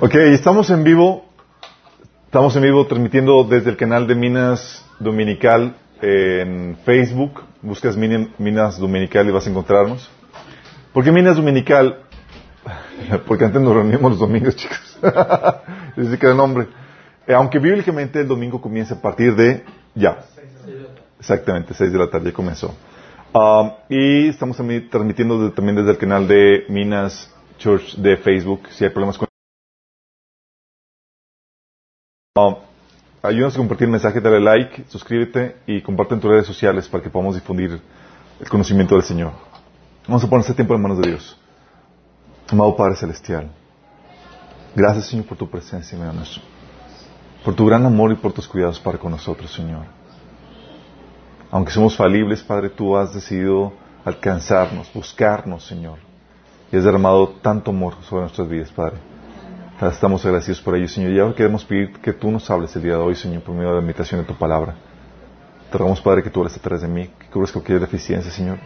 Ok, estamos en vivo. Estamos en vivo transmitiendo desde el canal de Minas Dominical en Facebook. Buscas Minas Dominical y vas a encontrarnos. ¿Por qué Minas Dominical? Porque antes nos reuníamos los domingos, chicos. Desde que era nombre. Eh, aunque bíblicamente el domingo comienza a partir de ya. Exactamente, 6 de la tarde comenzó. Um, y estamos transmitiendo también desde el canal de Minas Church de Facebook. Si hay problemas con Um, ayúdanos a compartir el mensaje, dale like, suscríbete y comparte en tus redes sociales para que podamos difundir el conocimiento del Señor. Vamos a poner este tiempo en manos de Dios. Amado Padre Celestial, gracias Señor por tu presencia, mi. Por tu gran amor y por tus cuidados para con nosotros, Señor. Aunque somos falibles, Padre, tú has decidido alcanzarnos, buscarnos, Señor. Y has derramado tanto amor sobre nuestras vidas, Padre. Estamos agradecidos por ello, Señor. Y ahora queremos pedir que tú nos hables el día de hoy, Señor, por medio de la meditación de tu palabra. Te rogamos, Padre, que tú hables a través de mí, que cubres cualquier deficiencia, Señor.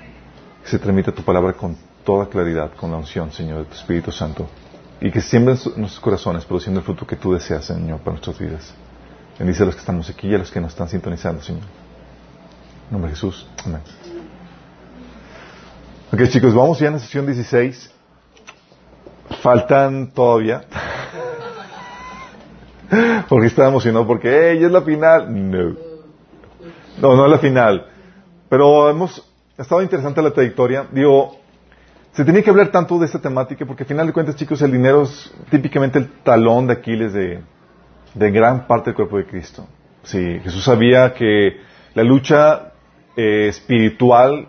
Que se transmita tu palabra con toda claridad, con la unción, Señor, de tu Espíritu Santo. Y que siembre en nuestros corazones, produciendo el fruto que tú deseas, Señor, para nuestras vidas. Bendice a los que estamos aquí y a los que nos están sintonizando, Señor. En nombre Jesús. Amén. Ok, chicos, vamos ya en la sesión 16. Faltan todavía. porque estaba emocionado porque, ya es la final. No. No, no es la final. Pero hemos estado interesante la trayectoria. Digo, se tenía que hablar tanto de esta temática porque al final de cuentas, chicos, el dinero es típicamente el talón de Aquiles de, de gran parte del cuerpo de Cristo. Sí, Jesús sabía que la lucha eh, espiritual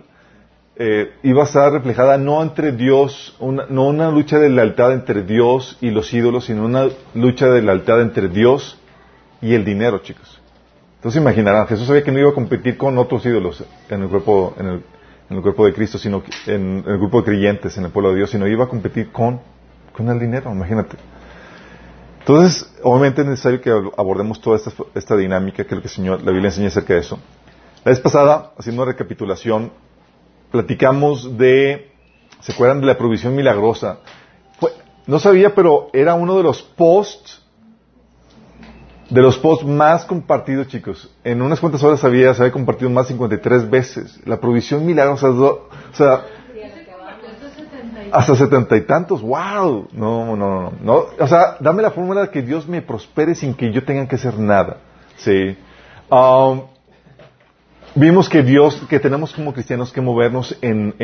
eh, iba a estar reflejada no entre Dios, no una lucha de lealtad entre Dios y los ídolos, sino una lucha de lealtad entre Dios y el dinero, chicos. Entonces imaginarán, Jesús sabía que no iba a competir con otros ídolos en el cuerpo, en el, cuerpo de Cristo, sino en, el grupo de creyentes, en el pueblo de Dios, sino iba a competir con, con el dinero, imagínate. Entonces, obviamente es necesario que abordemos toda esta, esta dinámica que, el que Señor, la Biblia enseña acerca de eso. La vez pasada, haciendo una recapitulación, platicamos de, ¿se acuerdan de la provisión milagrosa? no sabía, pero era uno de los posts, de los posts más compartidos, chicos. En unas cuantas horas había, se había compartido más de 53 veces. La provisión milagrosa, o sea, hasta setenta y tantos, wow, no, no, no, no, o sea, dame la fórmula de que Dios me prospere sin que yo tenga que hacer nada, sí. Um, Vimos que Dios, que tenemos como cristianos que movernos en,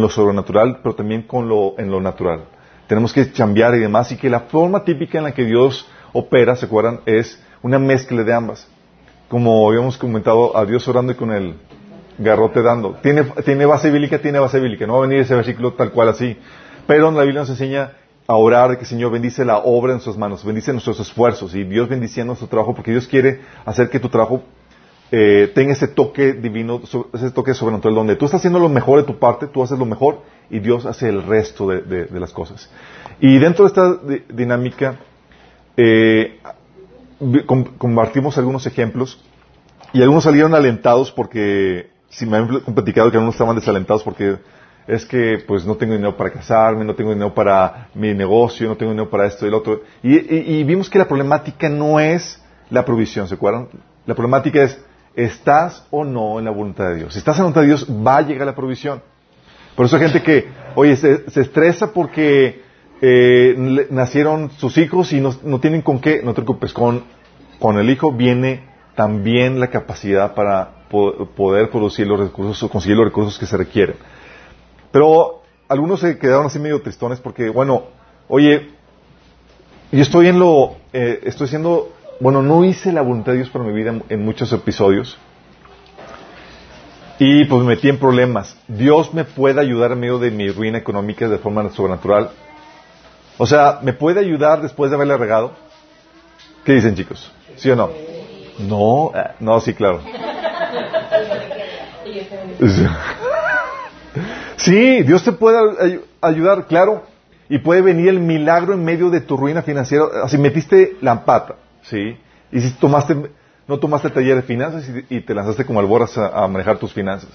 lo sobrenatural, pero también con lo, en lo natural. Tenemos que cambiar y demás, y que la forma típica en la que Dios opera, ¿se acuerdan? Es una mezcla de ambas. Como habíamos comentado, a Dios orando y con el garrote dando. Tiene, tiene base bíblica, tiene base bíblica. No va a venir ese versículo tal cual así. Pero la Biblia nos enseña a orar que el Señor bendice la obra en sus manos, bendice nuestros esfuerzos y Dios bendiciendo nuestro trabajo porque Dios quiere hacer que tu trabajo eh, ese toque divino, ese toque sobrenatural, donde tú estás haciendo lo mejor de tu parte, tú haces lo mejor y Dios hace el resto de, las cosas. Y dentro de esta dinámica, eh, compartimos algunos ejemplos y algunos salieron alentados porque, si me han platicado que algunos estaban desalentados porque es que pues no tengo dinero para casarme, no tengo dinero para mi negocio, no tengo dinero para esto y lo otro. y vimos que la problemática no es la provisión, ¿se acuerdan? La problemática es ¿Estás o no en la voluntad de Dios? Si estás en la voluntad de Dios, va a llegar la provisión. Por eso hay gente que, oye, se, estresa porque eh, nacieron sus hijos y no, tienen con qué. No te preocupes, con, con el hijo viene también la capacidad para poder producir los recursos o conseguir los recursos que se requieren. Pero algunos se quedaron así medio tristones porque, bueno, oye, yo estoy en lo, eh, estoy siendo bueno, no hice la voluntad de Dios para mi vida en, muchos episodios. Y pues me metí en problemas. Dios me puede ayudar en medio de mi ruina económica de forma sobrenatural. O sea, ¿me puede ayudar después de haberle regado? ¿Qué dicen chicos? ¿Sí o no? No, eh, no, sí, claro. Sí, Dios te puede ayudar, claro. Y puede venir el milagro en medio de tu ruina financiera. Así metiste la pata. ¿Sí? Y si tomaste, no tomaste el taller de finanzas y, te lanzaste como alboras a, manejar tus finanzas.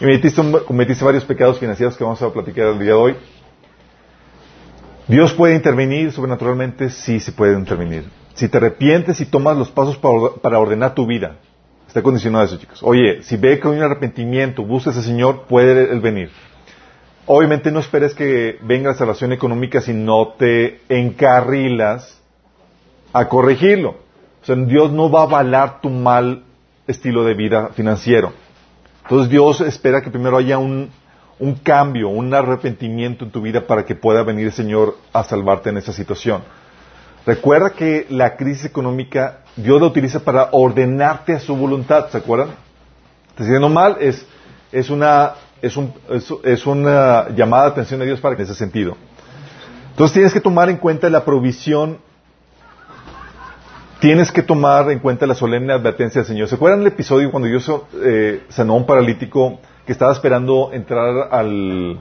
Y cometiste, varios pecados financieros que vamos a platicar el día de hoy. Dios puede intervenir sobrenaturalmente, sí, sí puede intervenir. Si te arrepientes y tomas los pasos para ordenar tu vida, está condicionado a eso, chicos. Oye, si ve que hay un arrepentimiento, busca a ese Señor, puede Él venir. Obviamente no esperes que venga la salvación económica si no te encarrilas a corregirlo. O sea, Dios no va a avalar tu mal estilo de vida financiero. Entonces Dios espera que primero haya un, un cambio, un arrepentimiento en tu vida para que pueda venir el Señor a salvarte en esa situación. Recuerda que la crisis económica Dios la utiliza para ordenarte a su voluntad, ¿se acuerdan? Te diciendo mal es, es una es, un, es, una llamada de atención de Dios para que en ese sentido. Entonces tienes que tomar en cuenta la provisión, tienes que tomar en cuenta la solemne advertencia del Señor. ¿Se acuerdan del episodio cuando Dios eh, sanó a un paralítico que estaba esperando entrar al,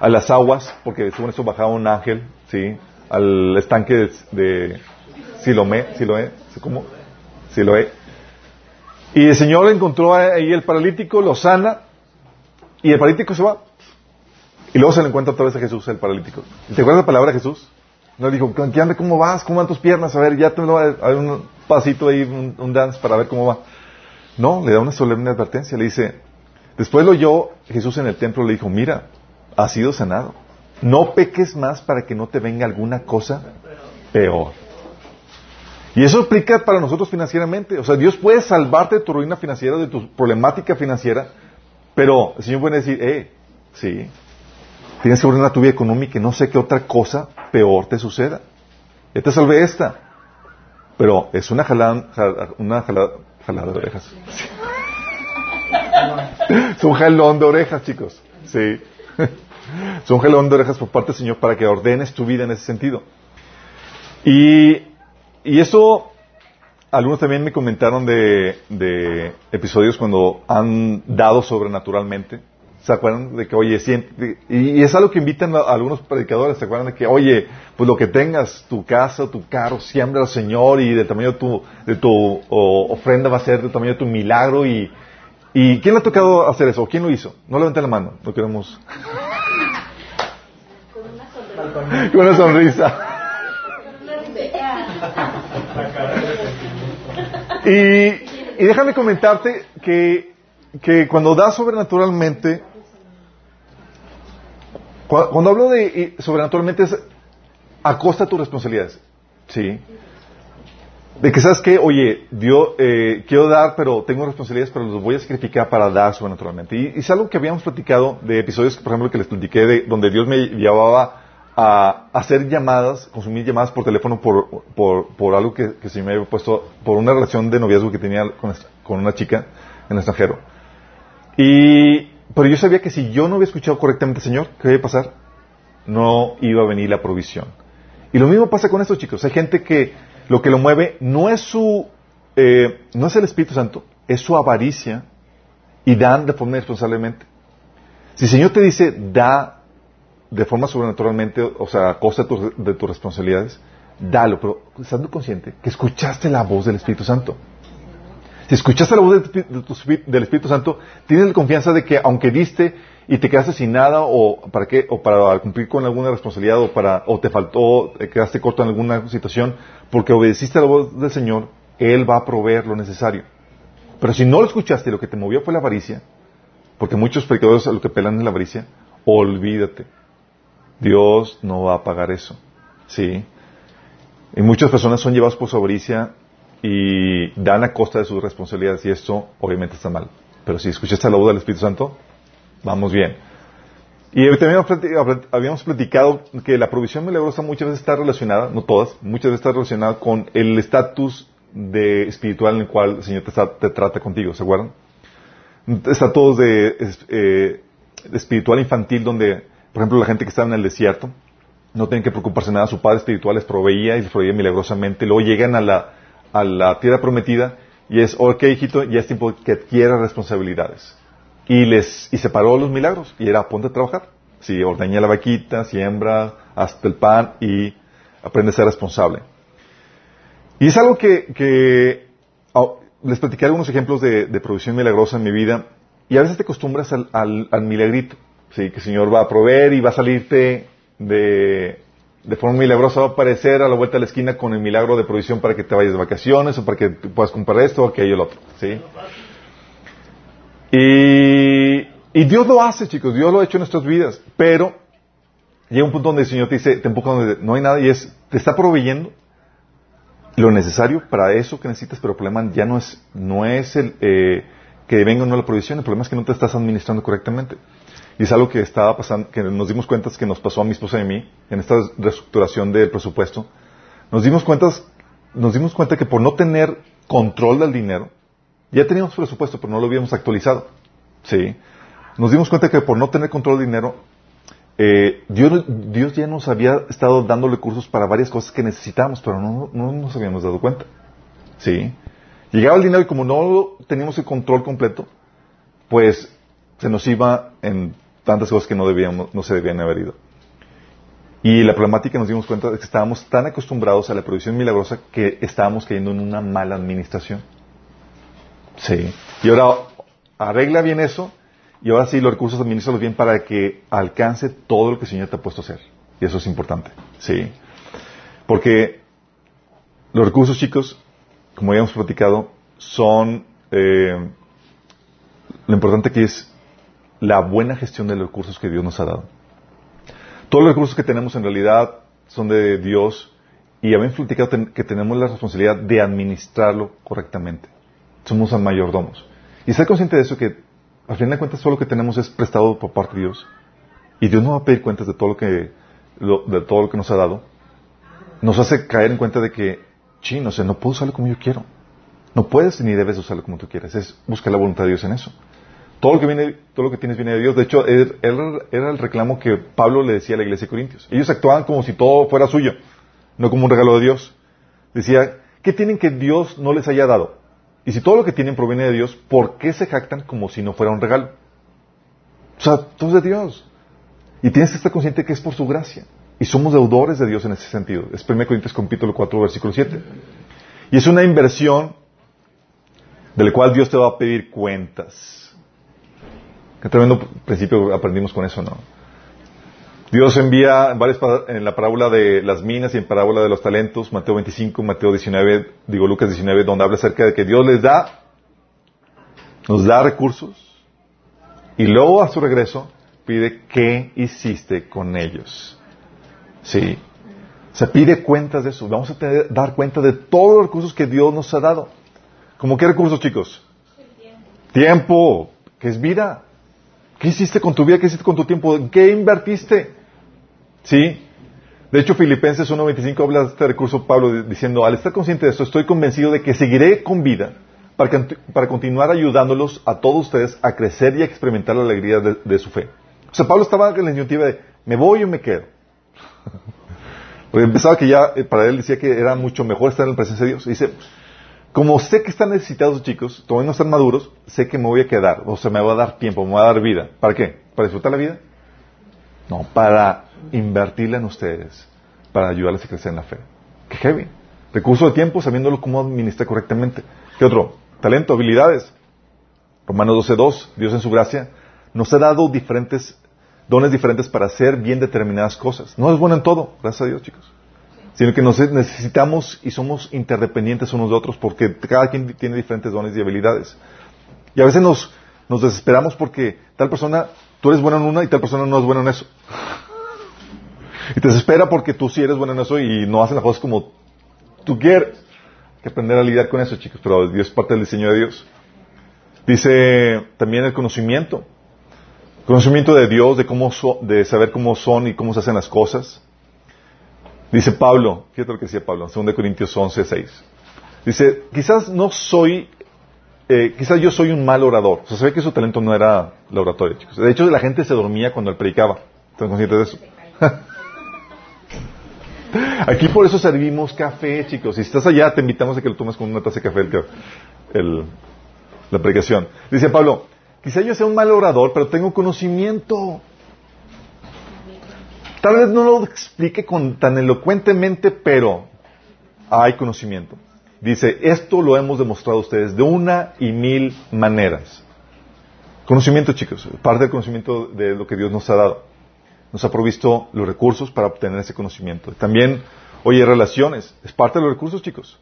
a las aguas, porque según eso bajaba un ángel, ¿sí? Al estanque de, de Silomé, Siloé, ¿cómo? Siloé. Y el Señor encontró ahí el paralítico, lo sana, y el paralítico se va. Y luego se le encuentra otra vez a Jesús, el paralítico. ¿Y te acuerdas la palabra de Jesús? No le dijo, ¿qué anda? ¿Cómo vas? ¿Cómo van tus piernas? A ver, ya te lo a dar un pasito ahí, un, dance para ver cómo va. No, le da una solemne advertencia. Le dice, después lo oyó Jesús en el templo, le dijo, mira, has sido sanado. No peques más para que no te venga alguna cosa peor. Y eso explica para nosotros financieramente. O sea, Dios puede salvarte de tu ruina financiera, de tu problemática financiera, pero el Señor puede decir, eh, sí, tienes que ordenar tu vida económica y no sé qué otra cosa peor te suceda. Ya te salvé esta. Pero es una jalada, una jalada, jalada de orejas. es un jalón de orejas, chicos. Sí. es un jalón de orejas por parte del Señor para que ordenes tu vida en ese sentido. Y, y eso algunos también me comentaron de, episodios cuando han dado sobrenaturalmente. ¿Se acuerdan de que, oye, siempre, y, es algo que invitan a, algunos predicadores, ¿se acuerdan de que, oye, pues lo que tengas, tu casa, tu carro, siembra al Señor y del tamaño de tu, de tu ofrenda va a ser del tamaño de tu milagro y, y ¿quién le ha tocado hacer eso? ¿Quién lo hizo? No levanten la mano, no queremos. Con una sonrisa. Y, déjame comentarte que, que cuando das sobrenaturalmente, cuando, hablo de sobrenaturalmente es a costa de tus responsabilidades. ¿Sí? De que sabes que, oye, yo eh, quiero dar, pero tengo responsabilidades, pero los voy a sacrificar para dar sobrenaturalmente. Y, y, es algo que habíamos platicado de episodios, por ejemplo, que les platiqué de donde Dios me llevaba a hacer llamadas, consumir llamadas por teléfono por, por, por algo que, que se me había puesto, por una relación de noviazgo que tenía con, con una chica en el extranjero. Y, pero yo sabía que si yo no había escuchado correctamente al Señor, ¿qué iba a pasar? No iba a venir la provisión. Y lo mismo pasa con estos chicos. Hay gente que lo que lo mueve no es su, eh, no es el Espíritu Santo, es su avaricia y dan de forma irresponsablemente. Si el Señor te dice, da de forma sobrenaturalmente, o sea, a costa de, tus responsabilidades, dalo, pero estando consciente que escuchaste la voz del Espíritu Santo. Si escuchaste la voz del Espíritu Santo, tienes la confianza de que aunque diste y te quedaste sin nada o para qué o para cumplir con alguna responsabilidad o para o te faltó te quedaste corto en alguna situación porque obedeciste a la voz del Señor, él va a proveer lo necesario. Pero si no lo escuchaste lo que te movió fue la avaricia, porque muchos predicadores lo que pelan es la avaricia, olvídate. Dios no va a pagar eso. ¿Sí? Y muchas personas son llevadas por su avaricia y dan a costa de sus responsabilidades y esto obviamente está mal. Pero si escuchaste la voz del Espíritu Santo, vamos bien. Y también habíamos platicado que la provisión milagrosa muchas veces está relacionada, no todas, muchas veces está relacionada con el estatus de espiritual en el cual el Señor te, trata contigo, ¿se acuerdan? Está eh, de espiritual infantil donde por ejemplo, la gente que estaba en el desierto, no tienen que preocuparse nada, su padre espiritual les proveía y les proveía milagrosamente. Luego llegan a la, a la tierra prometida y es, ok, hijito, ya es tiempo que adquiera responsabilidades. Y les, y separó los milagros y era ponte a trabajar. Si ordeña la vaquita, siembra, hasta el pan y aprende a ser responsable. Y es algo que, que oh, les platiqué algunos ejemplos de, de, producción milagrosa en mi vida y a veces te acostumbras al, al, al milagrito. Sí, que el Señor va a proveer y va a salirte de, de forma milagrosa va a aparecer a la vuelta de la esquina con el milagro de provisión para que te vayas de vacaciones o para que puedas comprar esto o aquello o lo otro. ¿sí? Y, y Dios lo hace, chicos, Dios lo ha hecho en nuestras vidas, pero llega un punto donde el Señor te dice, te empuja donde no hay nada y es, te está proveyendo lo necesario para eso que necesitas, pero el problema ya no es, no es el eh, que venga o no la provisión, el problema es que no te estás administrando correctamente. Y es algo que estaba pasando, que nos dimos cuenta que nos pasó a mi esposa y a mí en esta reestructuración del presupuesto. Nos dimos cuenta, nos dimos cuenta que por no tener control del dinero, ya teníamos presupuesto, pero no lo habíamos actualizado. Sí. Nos dimos cuenta que por no tener control del dinero, eh, Dios, Dios, ya nos había estado dando recursos para varias cosas que necesitábamos, pero no, no nos habíamos dado cuenta. Sí. Llegaba el dinero y como no teníamos el control completo, pues se nos iba en tantas cosas que no, debíamos, no se debían haber ido. Y la problemática nos dimos cuenta de que estábamos tan acostumbrados a la producción milagrosa que estábamos cayendo en una mala administración. Sí. Y ahora arregla bien eso y ahora sí los recursos administralos bien para que alcance todo lo que el Señor te ha puesto a hacer. Y eso es importante. Sí. Porque los recursos, chicos, como ya hemos platicado, son eh, lo importante que es la buena gestión de los recursos que Dios nos ha dado. Todos los recursos que tenemos en realidad son de Dios y habíamos platicado que tenemos la responsabilidad de administrarlo correctamente. Somos mayordomos. Y ser consciente de eso que al final de cuentas todo lo que tenemos es prestado por parte de Dios y Dios no va a pedir cuentas de todo lo que de todo lo que nos ha dado. Nos hace caer en cuenta de que, chino, o sea, no puedo usarlo como yo quiero. No puedes ni debes usarlo como tú quieres. Es buscar la voluntad de Dios en eso. Todo lo que viene, todo lo que tienes viene de Dios. De hecho, era el reclamo que Pablo le decía a la iglesia de Corintios. Ellos actuaban como si todo fuera suyo, no como un regalo de Dios. Decía, ¿qué tienen que Dios no les haya dado? Y si todo lo que tienen proviene de Dios, ¿por qué se jactan como si no fuera un regalo? O sea, todo es de Dios. Y tienes que estar consciente que es por su gracia. Y somos deudores de Dios en ese sentido. Es 1 Corintios capítulo 4, versículo 7. Y es una inversión de la cual Dios te va a pedir cuentas. Qué tremendo principio aprendimos con eso, ¿no? Dios envía en, la parábola de las minas y en parábola de los talentos, Mateo 25, Mateo 19, digo Lucas 19, donde habla acerca de que Dios les da, nos da recursos y luego a su regreso pide qué hiciste con ellos. Sí. Se pide cuentas de eso. Vamos a tener, dar cuenta de todos los recursos que Dios nos ha dado. ¿Cómo qué recursos, chicos? tiempo. Tiempo, que es vida. ¿Qué hiciste con tu vida? ¿Qué hiciste con tu tiempo? qué invertiste? ¿Sí? De hecho, Filipenses 1.25 habla de este recurso Pablo diciendo, al estar consciente de esto, estoy convencido de que seguiré con vida para, para continuar ayudándolos a todos ustedes a crecer y a experimentar la alegría de, su fe. O sea, Pablo estaba en la iniciativa de, ¿me voy o me quedo? Porque empezaba que ya, eh, para él decía que era mucho mejor estar en la presencia de Dios. Y dice, como sé que están necesitados chicos, todavía no están maduros, sé que me voy a quedar, o sea, me va a dar tiempo, me va a dar vida. ¿Para qué? ¿Para disfrutar la vida? No, para invertirla en ustedes, para ayudarles a crecer en la fe. Qué heavy. Recurso de tiempo, sabiéndolo cómo administrar correctamente. ¿Qué otro? Talento, habilidades. Romanos 12.2, Dios en su gracia nos ha dado diferentes dones diferentes para hacer bien determinadas cosas. No es bueno en todo, gracias a Dios, chicos sino que necesitamos y somos interdependientes unos de otros porque cada quien tiene diferentes dones y habilidades. Y a veces nos, nos desesperamos porque tal persona, tú eres bueno en una y tal persona no es buena en eso. Y te desespera porque tú sí eres bueno en eso y no hacen las cosas como tú quieres. Hay que aprender a lidiar con eso, chicos, pero Dios es parte del diseño de Dios. Dice también el conocimiento. Conocimiento de Dios, de cómo de saber cómo son y cómo se hacen las cosas. Dice Pablo, fíjate lo que decía Pablo, en 2 Corintios 11, 6. Dice, quizás no soy, eh, quizás yo soy un mal orador. O sea, se ve que su talento no era la oratoria, chicos. De hecho, la gente se dormía cuando él predicaba. ¿Están de eso? Aquí por eso servimos café, chicos. Si estás allá, te invitamos a que lo tomes con una taza de café el, la predicación. Dice Pablo, quizás yo sea un mal orador, pero tengo conocimiento. Tal vez no lo explique con tan elocuentemente, pero hay conocimiento. Dice, esto lo hemos demostrado a ustedes de una y mil maneras. Conocimiento, chicos, parte del conocimiento de lo que Dios nos ha dado. nos ha provisto los recursos para obtener ese conocimiento. También, oye, relaciones, es parte de los recursos, chicos.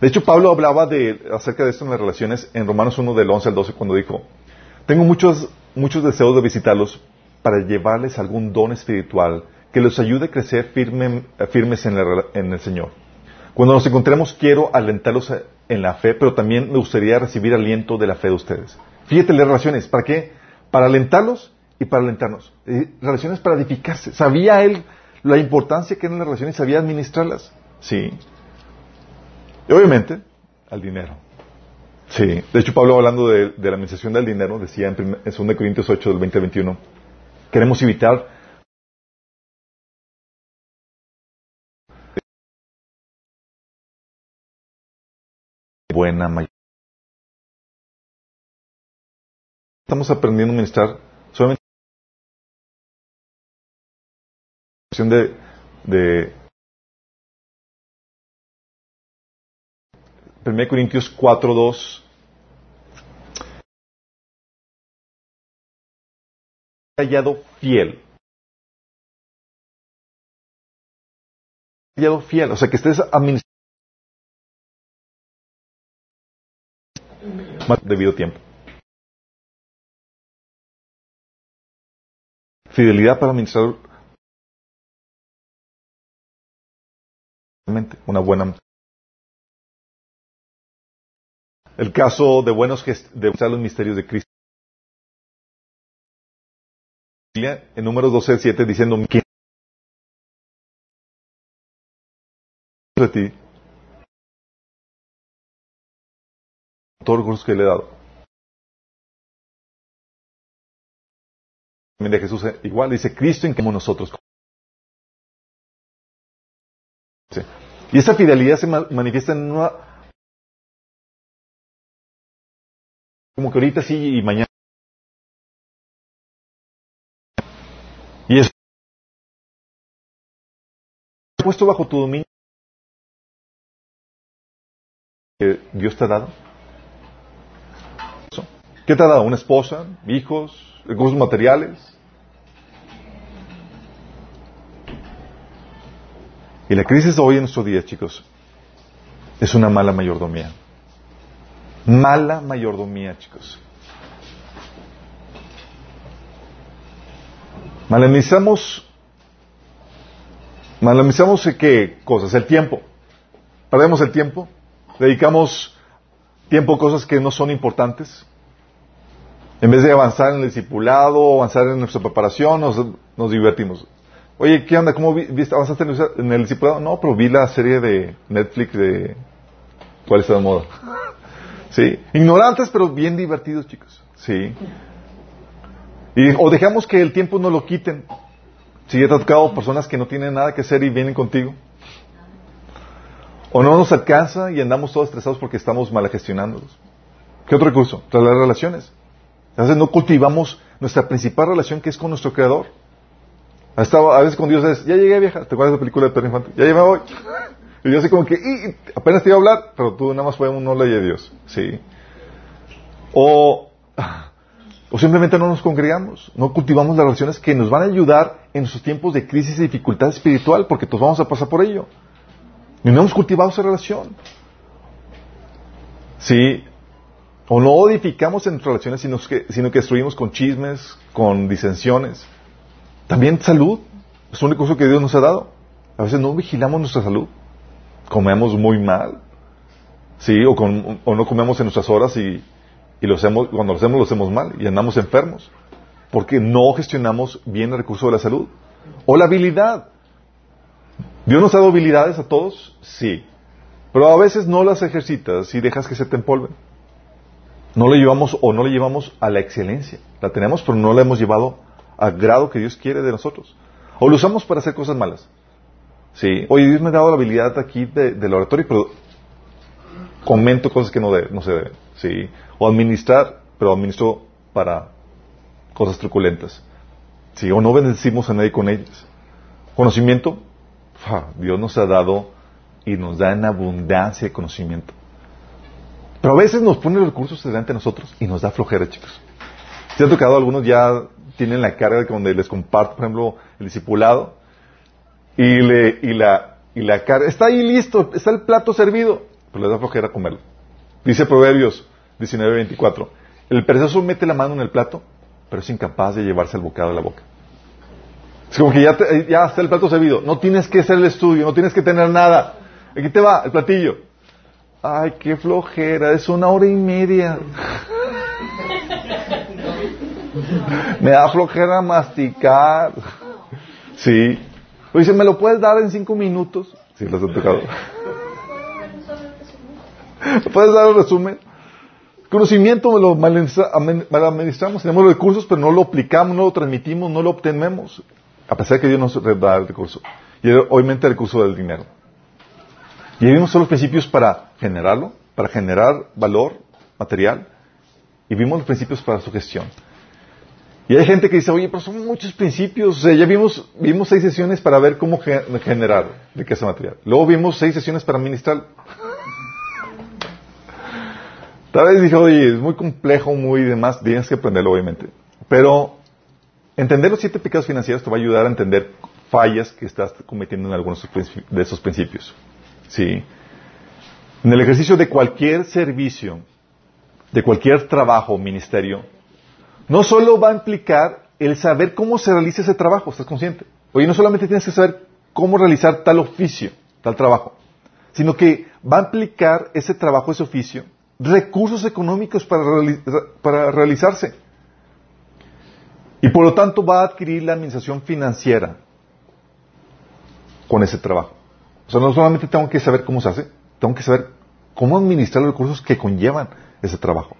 De hecho, Pablo hablaba de, acerca de esto en las relaciones en Romanos 1 del 11 al 12 cuando dijo, tengo muchos, muchos deseos de visitarlos para llevarles algún don espiritual que los ayude a crecer firmes en, en el Señor. Cuando nos encontremos quiero alentarlos en la fe, pero también me gustaría recibir aliento de la fe de ustedes. Fíjate las relaciones, ¿para qué? Para alentarlos y para alentarnos. relaciones para edificarse. Sabía él la importancia que eran las relaciones sabía administrarlas. Sí. Y obviamente, al dinero. Sí. De hecho, Pablo hablando de, la administración del dinero, decía en, en 2 Corintios 8 del 20 al 21, queremos evitar buena mayoría. Estamos aprendiendo a administrar solamente de, de 1 Corintios 4, 2. Hallado fiel. Hallado fiel, o sea que estés administrando más debido tiempo. Fidelidad para administrar una buena el caso de buenos de los misterios de Cristo en números 12 7 diciendo ¿quién de ti que le he dado de Jesús eh, igual dice Cristo en como nosotros y esa fidelidad se manifiesta en una como que ahorita sí y mañana y es puesto bajo tu dominio que Dios te ha dado ¿qué te ha dado? una esposa, hijos recursos materiales Y la crisis hoy en nuestro día, chicos, es una mala mayordomía. Mala mayordomía, chicos. Malamizamos, malamizamos qué cosas, el tiempo. Perdemos el tiempo, dedicamos tiempo a cosas que no son importantes. En vez de avanzar en el discipulado, avanzar en nuestra preparación, nos, nos divertimos. Oye, ¿qué onda? ¿Cómo viste? ¿Avanzaste en el discipulado? No, pero vi la serie de Netflix de... ¿Cuál está de moda? Sí. Ignorantes, pero bien divertidos, chicos. Sí. Y, o dejamos que el tiempo nos lo quiten. Si he tocado personas que no tienen nada que hacer y vienen contigo. O no nos alcanza y andamos todos estresados porque estamos mal gestionándolos. ¿Qué otro recurso? Tras las relaciones. Veces no cultivamos nuestra principal relación que es con nuestro Creador. A veces con Dios es, ya llegué vieja, ¿te acuerdas de la película de Perro Infante? Ya llegué voy. Y yo así como que, y, apenas te iba a hablar, pero tú nada más fue un no ley de Dios. Sí. O, o simplemente no nos congregamos, no cultivamos las relaciones que nos van a ayudar en nuestros tiempos de crisis y dificultad espiritual, porque todos vamos a pasar por ello. Y no hemos cultivado esa relación. Sí. O no edificamos en nuestras relaciones, sino que, sino que destruimos con chismes, con disensiones. También salud. Es un recurso que Dios nos ha dado. A veces no vigilamos nuestra salud. Comemos muy mal. Sí, o, o no comemos en nuestras horas y, y lo hacemos, cuando lo hacemos lo hacemos mal y andamos enfermos. Porque no gestionamos bien el recurso de la salud. O la habilidad. ¿Dios nos ha dado habilidades a todos? Sí. Pero a veces no las ejercitas y dejas que se te empolven. No le llevamos o no le llevamos a la excelencia. La tenemos, pero no la hemos llevado al grado que Dios quiere de nosotros. O lo usamos para hacer cosas malas. Sí. Oye, Dios me ha dado la habilidad aquí de, del oratorio, pero comento cosas que no, no se deben. Sí. O administrar, pero administro para cosas truculentas. Sí. O no bendecimos a nadie con ellas. Conocimiento, Dios nos ha dado y nos da en abundancia de conocimiento. Pero a veces nos pone los recursos delante de nosotros y nos da flojera, chicos. ¿Se ha tocado algunos ya tienen la carga de donde les comparto, por ejemplo, el discipulado, y, le, y, la, y la carga, está ahí listo, está el plato servido, pero les da flojera comerlo. Dice Proverbios 19:24, el perezoso mete la mano en el plato, pero es incapaz de llevarse el bocado a la boca. Es como que ya, ya está el plato servido, no tienes que hacer el estudio, no tienes que tener nada. Aquí te va el platillo. Ay, qué flojera, es una hora y media. Me da flojera masticar. Sí. O dice, ¿me lo puedes dar en cinco minutos? Sí, los he tocado. ¿Puedes dar un resumen? Conocimiento lo mal administramos, tenemos los recursos, pero no lo aplicamos, no lo transmitimos, no lo obtenemos. A pesar de que Dios nos da el recurso. Y obviamente el recurso del dinero. Y hay unos solos principios para generarlo, para generar valor material. Y vimos los principios para su gestión. Y hay gente que dice, oye, pero son muchos principios. O sea, ya vimos, vimos seis sesiones para ver cómo generar riqueza material. Luego vimos seis sesiones para administrar. Tal vez dije, oye, es muy complejo, muy demás, tienes que aprenderlo, obviamente. Pero entender los siete pecados financieros te va a ayudar a entender fallas que estás cometiendo en algunos de esos principios. ¿Sí? En el ejercicio de cualquier servicio, de cualquier trabajo ministerio, no solo va a implicar el saber cómo se realiza ese trabajo, ¿estás consciente? Oye, no solamente tienes que saber cómo realizar tal oficio, tal trabajo, sino que va a implicar ese trabajo, ese oficio, recursos económicos para, para realizarse. Y por lo tanto va a adquirir la administración financiera con ese trabajo. O sea, no solamente tengo que saber cómo se hace, tengo que saber cómo administrar los recursos que conllevan ese trabajo.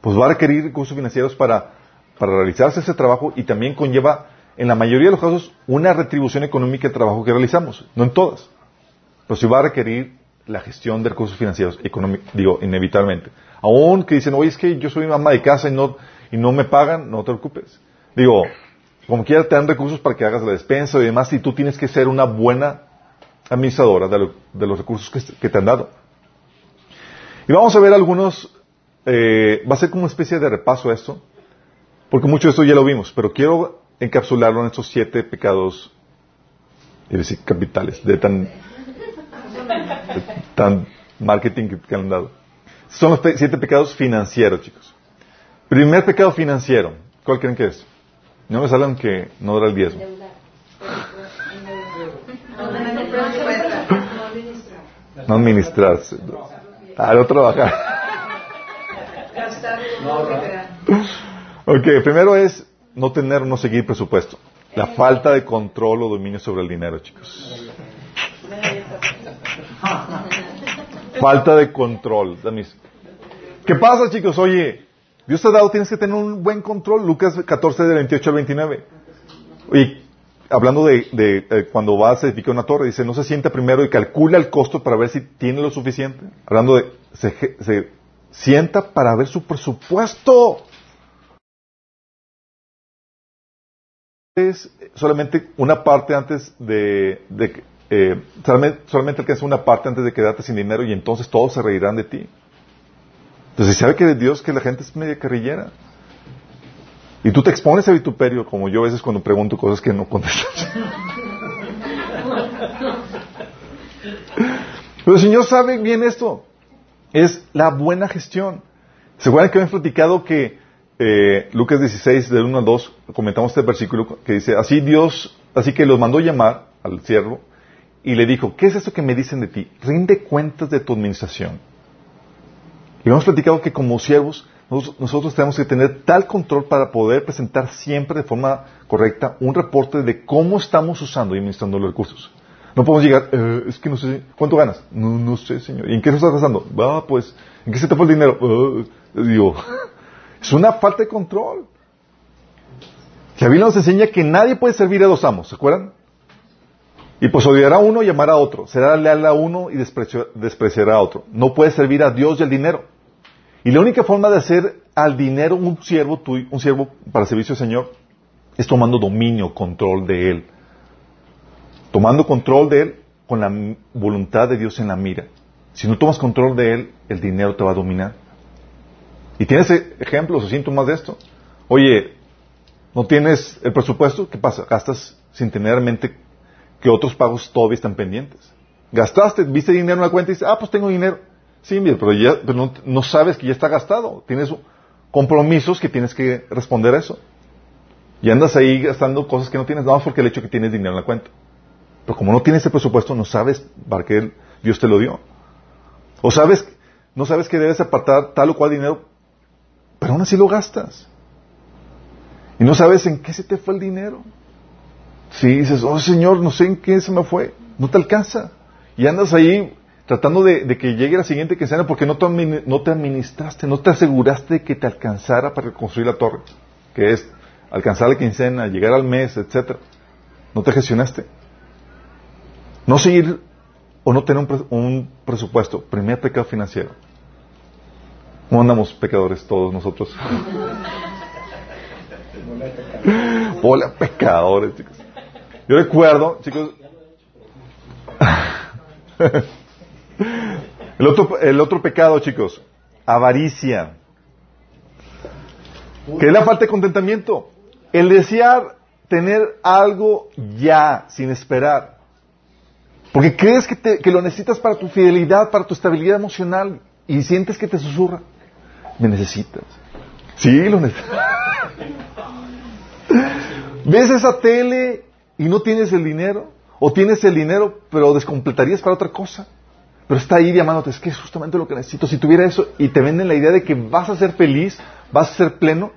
Pues va a requerir recursos financieros para, para realizarse ese trabajo y también conlleva, en la mayoría de los casos, una retribución económica del trabajo que realizamos. No en todas. Pero sí va a requerir la gestión de recursos financieros, digo, inevitablemente. Aún que dicen, oye, es que yo soy mamá de casa y no, y no me pagan, no te preocupes. Digo, como quiera te dan recursos para que hagas la despensa y demás, y tú tienes que ser una buena administradora de, los recursos que, te han dado. Y vamos a ver algunos, eh, va a ser como una especie de repaso a esto, porque mucho de esto ya lo vimos, pero quiero encapsularlo en estos siete pecados, es decir, capitales, de tan tan marketing que, han dado. Son los siete pecados financieros, chicos. Primer pecado financiero. ¿Cuál creen que es? No me salgan que no dará el diezmo. No administrarse. Ah, no trabajar. Ok, primero es no tener no seguir presupuesto. La falta de control o dominio sobre el dinero, chicos. Falta de control. ¿Qué pasa, chicos? Oye, Dios te ha dado, tienes que tener un buen control. Lucas 14, de 28 al 29. Oye, hablando de, eh, cuando vas a edificar una torre, dice, no se sienta primero y calcula el costo para ver si tiene lo suficiente. Hablando de, se, se sienta para ver su presupuesto. Es solamente una parte antes de, de eh, solamente, solamente alcanza una parte antes de quedarte sin dinero y entonces todos se reirán de ti. Entonces, ¿sabe que de Dios que la gente es media carrillera? Y tú te expones a vituperio, como yo a veces cuando pregunto cosas que no contestas. Pero el Señor sabe bien esto. Es la buena gestión. ¿Se acuerdan que habían platicado que eh, Lucas 16, del 1 al 2, comentamos este versículo que dice, así Dios, así que los mandó llamar al siervo y le dijo, ¿qué es esto que me dicen de ti? Rinde cuentas de tu administración. Y hemos platicado que como siervos nosotros tenemos que tener tal control para poder presentar siempre de forma correcta un reporte de cómo estamos usando y administrando los recursos. No podemos llegar, eh, es que no sé, ¿cuánto ganas? No, no sé, señor. ¿Y en qué se está gastando? Va, pues, ¿en qué se te fue el dinero? Uh, digo, es una falta de control. La Biblia nos enseña que nadie puede servir a dos amos, ¿se acuerdan? Y pues odiará a uno y amará a otro. Será leal a uno y despreciará a otro. No puede servir a Dios y al dinero. Y la única forma de hacer al dinero un siervo, un siervo para servicio al Señor, es tomando dominio, control de él. Tomando control de él con la voluntad de Dios en la mira. Si no tomas control de él, el dinero te va a dominar. Y tienes ejemplos o síntomas de esto. Oye, No tienes el presupuesto, ¿qué pasa? Gastas sin tener en mente que otros pagos todavía están pendientes. Gastaste, viste dinero en la cuenta y dices, ah, pues tengo dinero. Sí, pero, ya, pero no, sabes que ya está gastado. Tienes compromisos que tienes que responder a eso. Y andas ahí gastando cosas que no tienes, nada más porque el hecho que tienes dinero en la cuenta. Pero como no tienes ese presupuesto, no sabes para qué Dios te lo dio. O sabes, no sabes que debes apartar tal o cual dinero, pero aún así lo gastas. Y no sabes en qué se te fue el dinero. Si dices, oh Señor, no sé en qué se me fue, no te alcanza. Y andas ahí tratando de, que llegue la siguiente quincena porque no te, no te administraste, no te aseguraste de que te alcanzara para construir la torre, que es alcanzar la quincena, llegar al mes, etcétera. No te gestionaste. No seguir o no tener un, un presupuesto, primer pecado financiero. ¿Cómo andamos pecadores todos nosotros? Hola, pecadores, chicos. Yo recuerdo, chicos. el, otro, el otro pecado, chicos, avaricia. Que es la falta de contentamiento. El desear tener algo ya, sin esperar. Porque crees que, te, que lo necesitas para tu fidelidad, para tu estabilidad emocional, y sientes que te susurra. Me necesitas. Sí, lo necesitas. ¿Ves esa tele y no tienes el dinero? ¿O tienes el dinero pero descompletarías para otra cosa? Pero está ahí llamándote, es que es justamente lo que necesito. Si tuviera eso y te venden la idea de que vas a ser feliz, vas a ser pleno,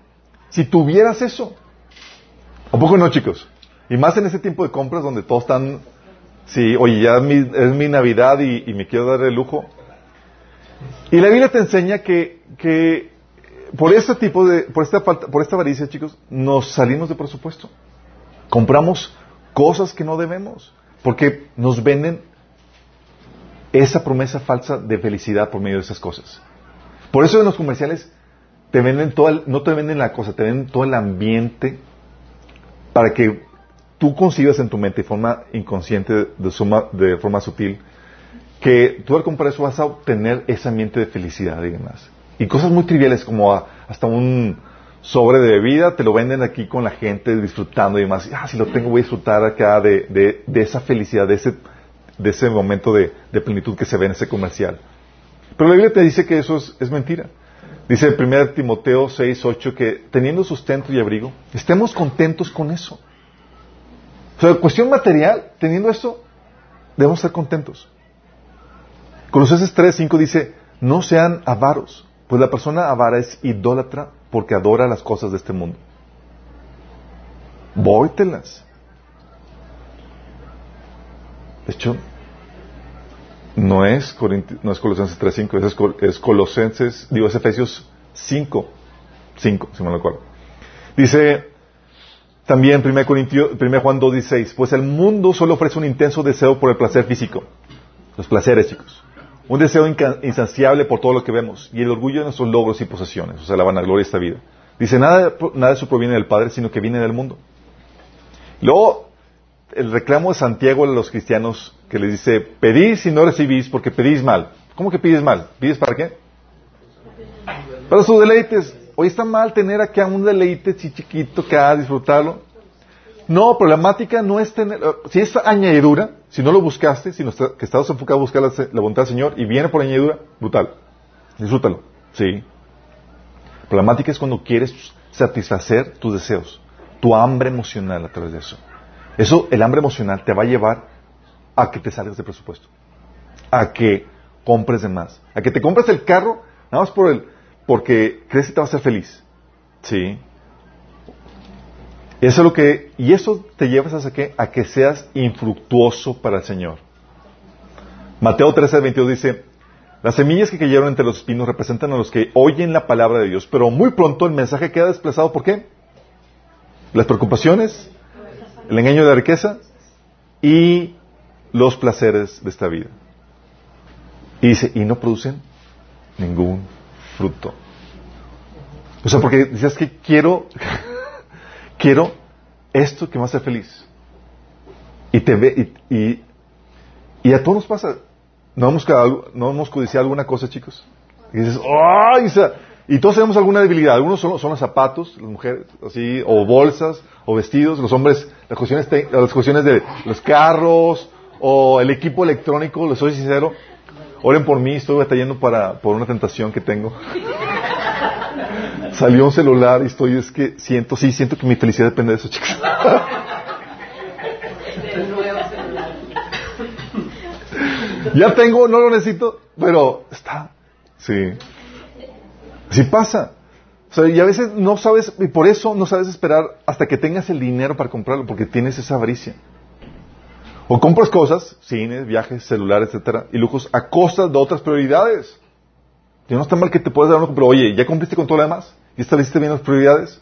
si tuvieras eso. ¿A poco no, chicos? Y más en ese tiempo de compras donde todos están, sí, oye, ya es mi, Navidad y, me quiero dar el lujo. Y la Biblia te enseña que, que por este tipo de, por esta falta, por esta avaricia, chicos, nos salimos de presupuesto. Compramos cosas que no debemos, porque nos venden esa promesa falsa de felicidad por medio de esas cosas. Por eso en los comerciales te venden todo no te venden la cosa, te venden todo el ambiente para que tú concibas en tu mente de forma inconsciente, de, de forma sutil, que tú al comprar eso vas a obtener ese ambiente de felicidad y demás. Y cosas muy triviales como hasta un sobre de bebida, te lo venden aquí con la gente disfrutando y demás. Ah, si lo tengo voy a disfrutar acá de, esa felicidad, de ese, de ese momento de, plenitud que se ve en ese comercial. Pero la Biblia te dice que eso es, mentira. Dice el 1 Timoteo 6, 8 que teniendo sustento y abrigo, estemos contentos con eso. O sea, cuestión material, teniendo eso, debemos ser contentos. Colosenses 3, 5 dice, no sean avaros, pues la persona avara es idólatra porque adora las cosas de este mundo. Vóytelas. De hecho, no es, no es Colosenses 3.5, es, es Colosenses, digo, es Efesios 5, 5, si me lo acuerdo. Dice también 1, 1 Juan 2.16, pues el mundo solo ofrece un intenso deseo por el placer físico. Los placeres, chicos. Un deseo insaciable por todo lo que vemos y el orgullo de nuestros logros y posesiones, o sea, la vanagloria de esta vida. Dice, nada, nada de eso proviene del Padre, sino que viene del mundo. Luego, el reclamo de Santiago a los cristianos que les dice, pedís y no recibís porque pedís mal. ¿Cómo que pides mal? ¿Pides para qué? Para sus deleites. Hoy está mal tener aquí a un deleite chiquito que a disfrutarlo. No, problemática no es tener, eh, si es añadidura, si no lo buscaste, si que estás enfocado a buscar la, voluntad del Señor y viene por añadidura, brutal. Disfrútalo. Sí. Problemática es cuando quieres satisfacer tus deseos, tu hambre emocional a través de eso. Eso, el hambre emocional te va a llevar a que te salgas de presupuesto, a que compres de más, a que te compres el carro nada más por el, porque crees que te va a hacer feliz. Sí. Eso es lo que, y eso te llevas a qué? A que seas infructuoso para el Señor. Mateo 13, 22 dice, las semillas que cayeron entre los espinos representan a los que oyen la palabra de Dios, pero muy pronto el mensaje queda desplazado. ¿Por qué? Las preocupaciones, el engaño de la riqueza y los placeres de esta vida. Y dice, y no producen ningún fruto. O sea, porque dices que quiero quiero esto que me hace feliz. Y te ve, y, y, a todos nos pasa. ¿No hemos, ¿No hemos codiciado alguna cosa, chicos? Y dices, ¡ay! Y todos tenemos alguna debilidad. Algunos son, son los zapatos, las mujeres, así, o bolsas, o vestidos. Los hombres, las cuestiones, te- las cuestiones de los carros, o el equipo electrónico, les soy sincero. Oren por mí, estoy batallando para, por una tentación que tengo. Salió un celular y estoy, es que siento, sí, siento que mi felicidad depende de eso, chicos. ya tengo, no lo necesito, pero está, sí. Sí pasa. O sea, y a veces no sabes, y por eso no sabes esperar hasta que tengas el dinero para comprarlo, porque tienes esa avaricia. O compras cosas, cines, viajes, celulares, etcétera, y lujos a costa de otras prioridades. Y no está mal que te puedas dar uno, pero oye, ¿ya cumpliste con todo lo demás? ¿Y estableciste bien las prioridades?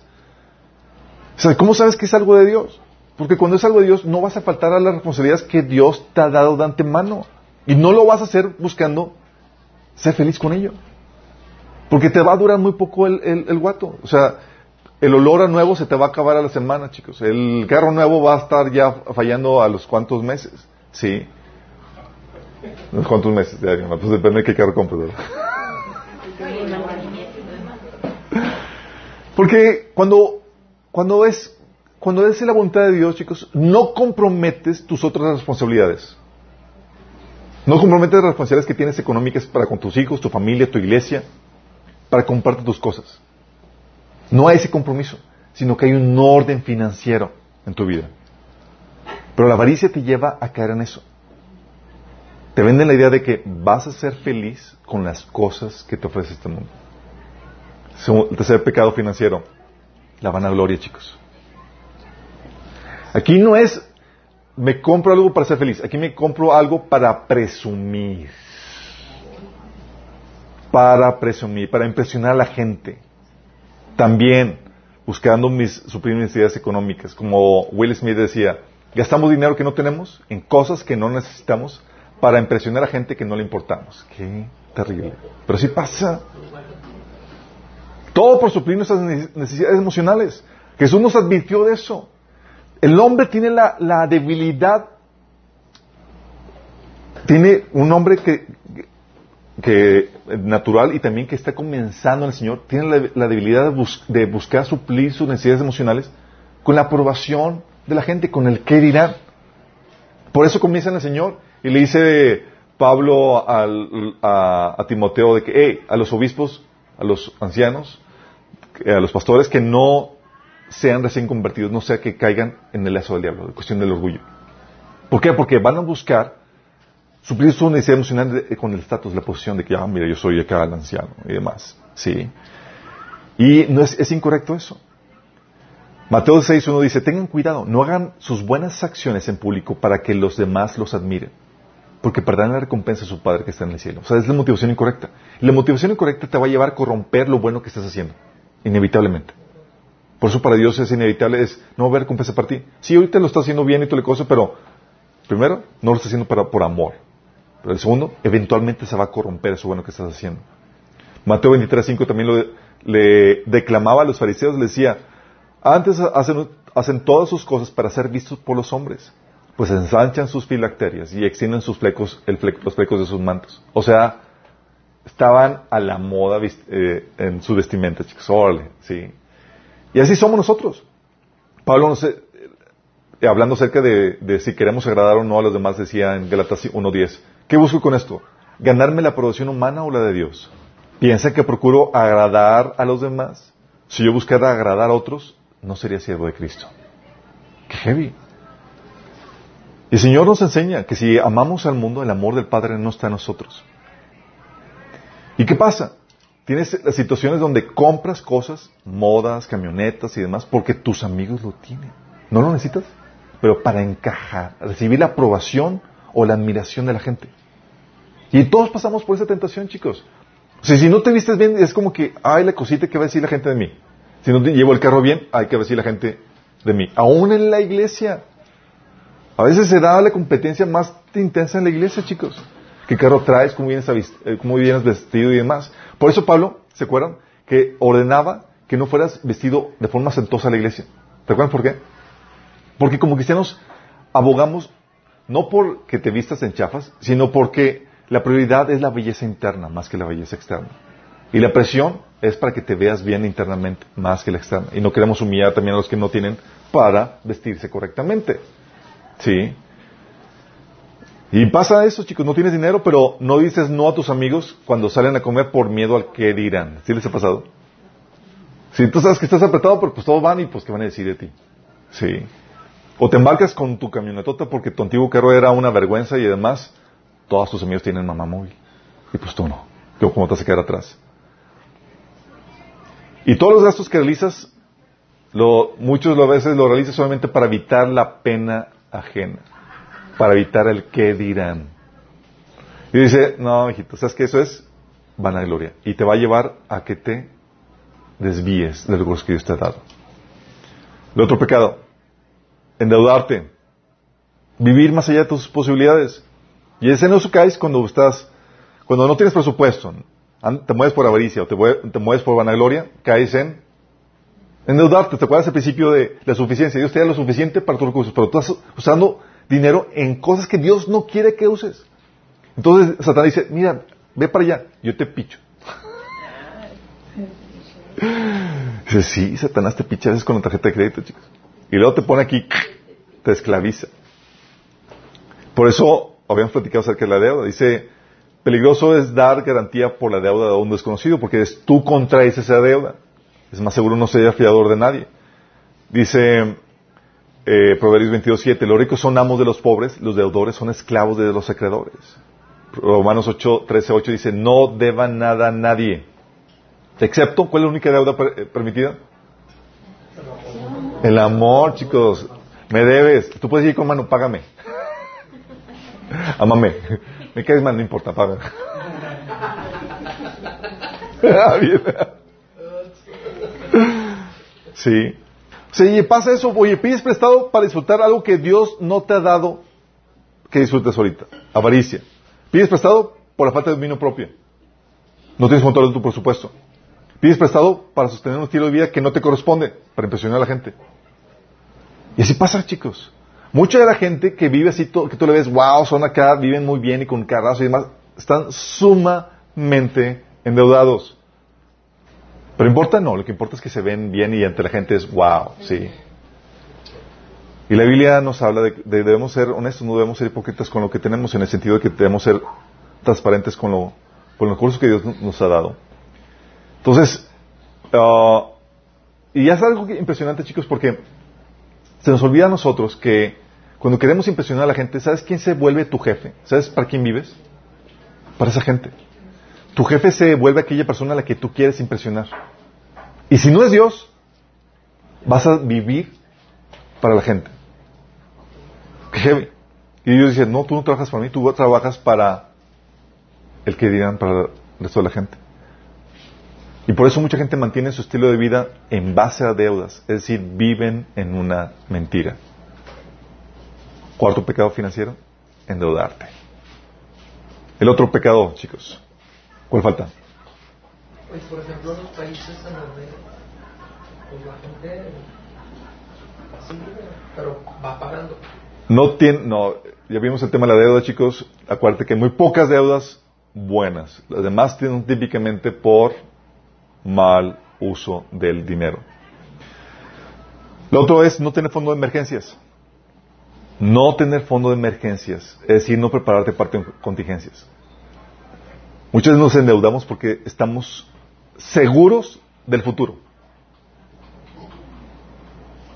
O sea, ¿cómo sabes que es algo de Dios? Porque cuando es algo de Dios, no vas a faltar a las responsabilidades que Dios te ha dado de antemano. Y no lo vas a hacer buscando ser feliz con ello. Porque te va a durar muy poco el, el, el guato. O sea, el olor a nuevo se te va a acabar a la semana, chicos. El carro nuevo va a estar ya fallando a los cuantos meses. Sí. ¿Los cuantos meses? Pues depende de qué carro compres. Porque cuando, cuando es cuando es la voluntad de Dios, chicos, no comprometes tus otras responsabilidades. No comprometes las responsabilidades que tienes económicas para con tus hijos, tu familia, tu iglesia, para comprarte tus cosas. No hay ese compromiso, sino que hay un orden financiero en tu vida. Pero la avaricia te lleva a caer en eso. Te venden la idea de que vas a ser feliz con las cosas que te ofrece este mundo. El tercer pecado financiero, la vanagloria, chicos. Aquí no es me compro algo para ser feliz, aquí me compro algo para presumir. Para presumir, para impresionar a la gente. También buscando mis suplir necesidades económicas, como Will Smith decía, gastamos dinero que no tenemos en cosas que no necesitamos para impresionar a gente que no le importamos. Qué terrible. Pero sí pasa. Todo por suplir nuestras necesidades emocionales. Jesús nos advirtió de eso. El hombre tiene la, debilidad, tiene un hombre que, que natural y también que está comenzando en el Señor, tiene la, debilidad de, bus, de, buscar suplir sus necesidades emocionales con la aprobación de la gente, con el qué dirán. Por eso comienza en el Señor y le dice Pablo al, a, Timoteo de que, a los obispos, a los ancianos, a los pastores que no sean recién convertidos, no sea que caigan en el lazo del diablo, cuestión del orgullo. ¿Por qué? Porque van a buscar suplir su necesidad emocional con el estatus, la posición de que, ah, mira, yo soy acá el anciano y demás. ¿Sí? Y no es, es incorrecto eso. Mateo 6.1 dice, tengan cuidado, no hagan sus buenas acciones en público para que los demás los admiren, porque perderán la recompensa de su Padre que está en el cielo. O sea, es la motivación incorrecta. La motivación incorrecta te va a llevar a corromper lo bueno que estás haciendo, inevitablemente. Por eso para Dios es inevitable, es no ver recompensa para ti. Sí, ahorita lo estás haciendo bien y todo le cosa, pero primero, no lo estás haciendo para, por amor. Pero el segundo, eventualmente se va a corromper eso bueno que estás haciendo. Mateo 23.5 también lo, le declamaba a los fariseos, le decía, antes hacen, hacen todas sus cosas para ser vistos por los hombres, pues ensanchan sus filacterias y extienden sus flecos, el fleco, los flecos de sus mantos. O sea, estaban a la moda eh, en su vestimenta, chicos. Órale, sí. Y así somos nosotros. Pablo, eh, hablando acerca de, de, si queremos agradar o no a los demás, decía en Galatas 1.10, ¿qué busco con esto? ¿Ganarme la aprobación humana o la de Dios? ¿Piensa que procuro agradar a los demás? Si yo buscara agradar a otros, no sería siervo de Cristo. ¡Qué heavy! Y el Señor nos enseña que si amamos al mundo, el amor del Padre no está en nosotros. ¿Y qué pasa? Tienes las situaciones donde compras cosas, modas, camionetas y demás, porque tus amigos lo tienen. No lo necesitas, pero para encajar, recibir la aprobación o la admiración de la gente. Y todos pasamos por esa tentación, chicos. Si no te vistes bien, es como que, ay, la cosita que va a decir la gente de mí. Si no te llevo el carro bien, hay que decir la gente de mí. Aún en la iglesia. A veces se da la competencia más intensa en la iglesia, chicos. ¿Qué carro traes? ¿Cómo vienes, cómo vienes vestido y demás? Por eso Pablo, ¿se acuerdan? Que ordenaba que no fueras vestido de forma sentosa a la iglesia. ¿Se acuerdan por qué? Porque como cristianos abogamos no por que te vistas en chafas, sino porque la prioridad es la belleza interna más que la belleza externa. Y la presión es para que te veas bien internamente, más que la externa. Y no queremos humillar también a los que no tienen para vestirse correctamente. ¿Sí? Y pasa eso, chicos, no tienes dinero, pero no dices no a tus amigos cuando salen a comer por miedo al que dirán. ¿Sí les ha pasado? Si tú sabes que estás apretado, pero pues todos van y pues qué van a decir de ti. Sí. O te embarcas con tu camionetota porque tu antiguo carro era una vergüenza y además todos tus amigos tienen mamá móvil. Y pues tú no. ¿Cómo te vas a quedar atrás? Y todos los gastos que realizas, lo, muchos a veces lo realizas solamente para evitar la pena ajena, para evitar el qué dirán. Y dice, no, hijito, ¿sabes que eso es vanagloria? Y te va a llevar a que te desvíes de los que Dios te ha dado. El otro pecado, endeudarte, vivir más allá de tus posibilidades. Y ese no caes cuando estás, cuando no tienes presupuesto, te mueves por avaricia o te, mueves por vanagloria, caes en endeudarte. ¿Te acuerdas el principio de la suficiencia? Dios te da lo suficiente para tus recursos, pero tú estás usando dinero en cosas que Dios no quiere que uses. Entonces Satanás dice, mira, ve para allá, yo te picho. Dice, sí, Satanás te picha a con la tarjeta de crédito, chicos. Y luego te pone aquí, te esclaviza. Por eso habíamos platicado acerca de la deuda. Dice, peligroso es dar garantía por la deuda de un desconocido, porque es tú contraes esa deuda. Es más seguro no ser fiador de nadie. Dice eh, Proverbios 22.7, los ricos son amos de los pobres, los deudores son esclavos de los acreedores. Romanos 8, 8 dice, no deban nada a nadie. Excepto, ¿cuál es la única deuda eh, permitida? El amor, chicos. Me debes. Tú puedes ir con mano, págame. Amame. Me caes mal, no importa, págame. Ah, sí. Sí, pasa eso. Oye, pides prestado para disfrutar algo que Dios no te ha dado que disfrutes ahorita. Avaricia. Pides prestado por la falta de dominio propio. No tienes control de tu presupuesto. Pides prestado para sostener un estilo de vida que no te corresponde, para impresionar a la gente. Y así pasa, chicos. Mucha de la gente que vive así, que tú le ves, wow, son acá, viven muy bien y con carrazo y demás, están sumamente endeudados. Pero importa no, lo que importa es que se ven bien y ante la gente es wow, sí. Y la Biblia nos habla de, que debemos ser honestos, no debemos ser hipócritas con lo que tenemos, en el sentido de que debemos ser transparentes con, lo, con los recursos que Dios nos ha dado. Entonces, uh, y ya es algo impresionante, chicos, porque se nos olvida a nosotros que cuando queremos impresionar a la gente, ¿sabes quién se vuelve tu jefe? ¿Sabes para quién vives? Para esa gente. Tu jefe se vuelve aquella persona a la que tú quieres impresionar. Y si no es Dios, vas a vivir para la gente. Y Dios dice, no, tú no trabajas para mí, tú trabajas para el que dirán para el resto de la gente. Y por eso mucha gente mantiene su estilo de vida en base a deudas, es decir, viven en una mentira. Cuarto pecado financiero, endeudarte. El otro pecado, chicos, ¿cuál falta? Pues por ejemplo los países en donde pues, la gente así, pero va pagando. No tiene, no, ya vimos el tema de la deuda, chicos. Acuérdate que hay muy pocas deudas buenas. Las demás tienen típicamente por mal uso del dinero. Lo otro es no tener fondo de emergencias. No tener fondo de emergencias, es decir, no prepararte para contingencias. Muchas veces nos endeudamos porque estamos seguros del futuro.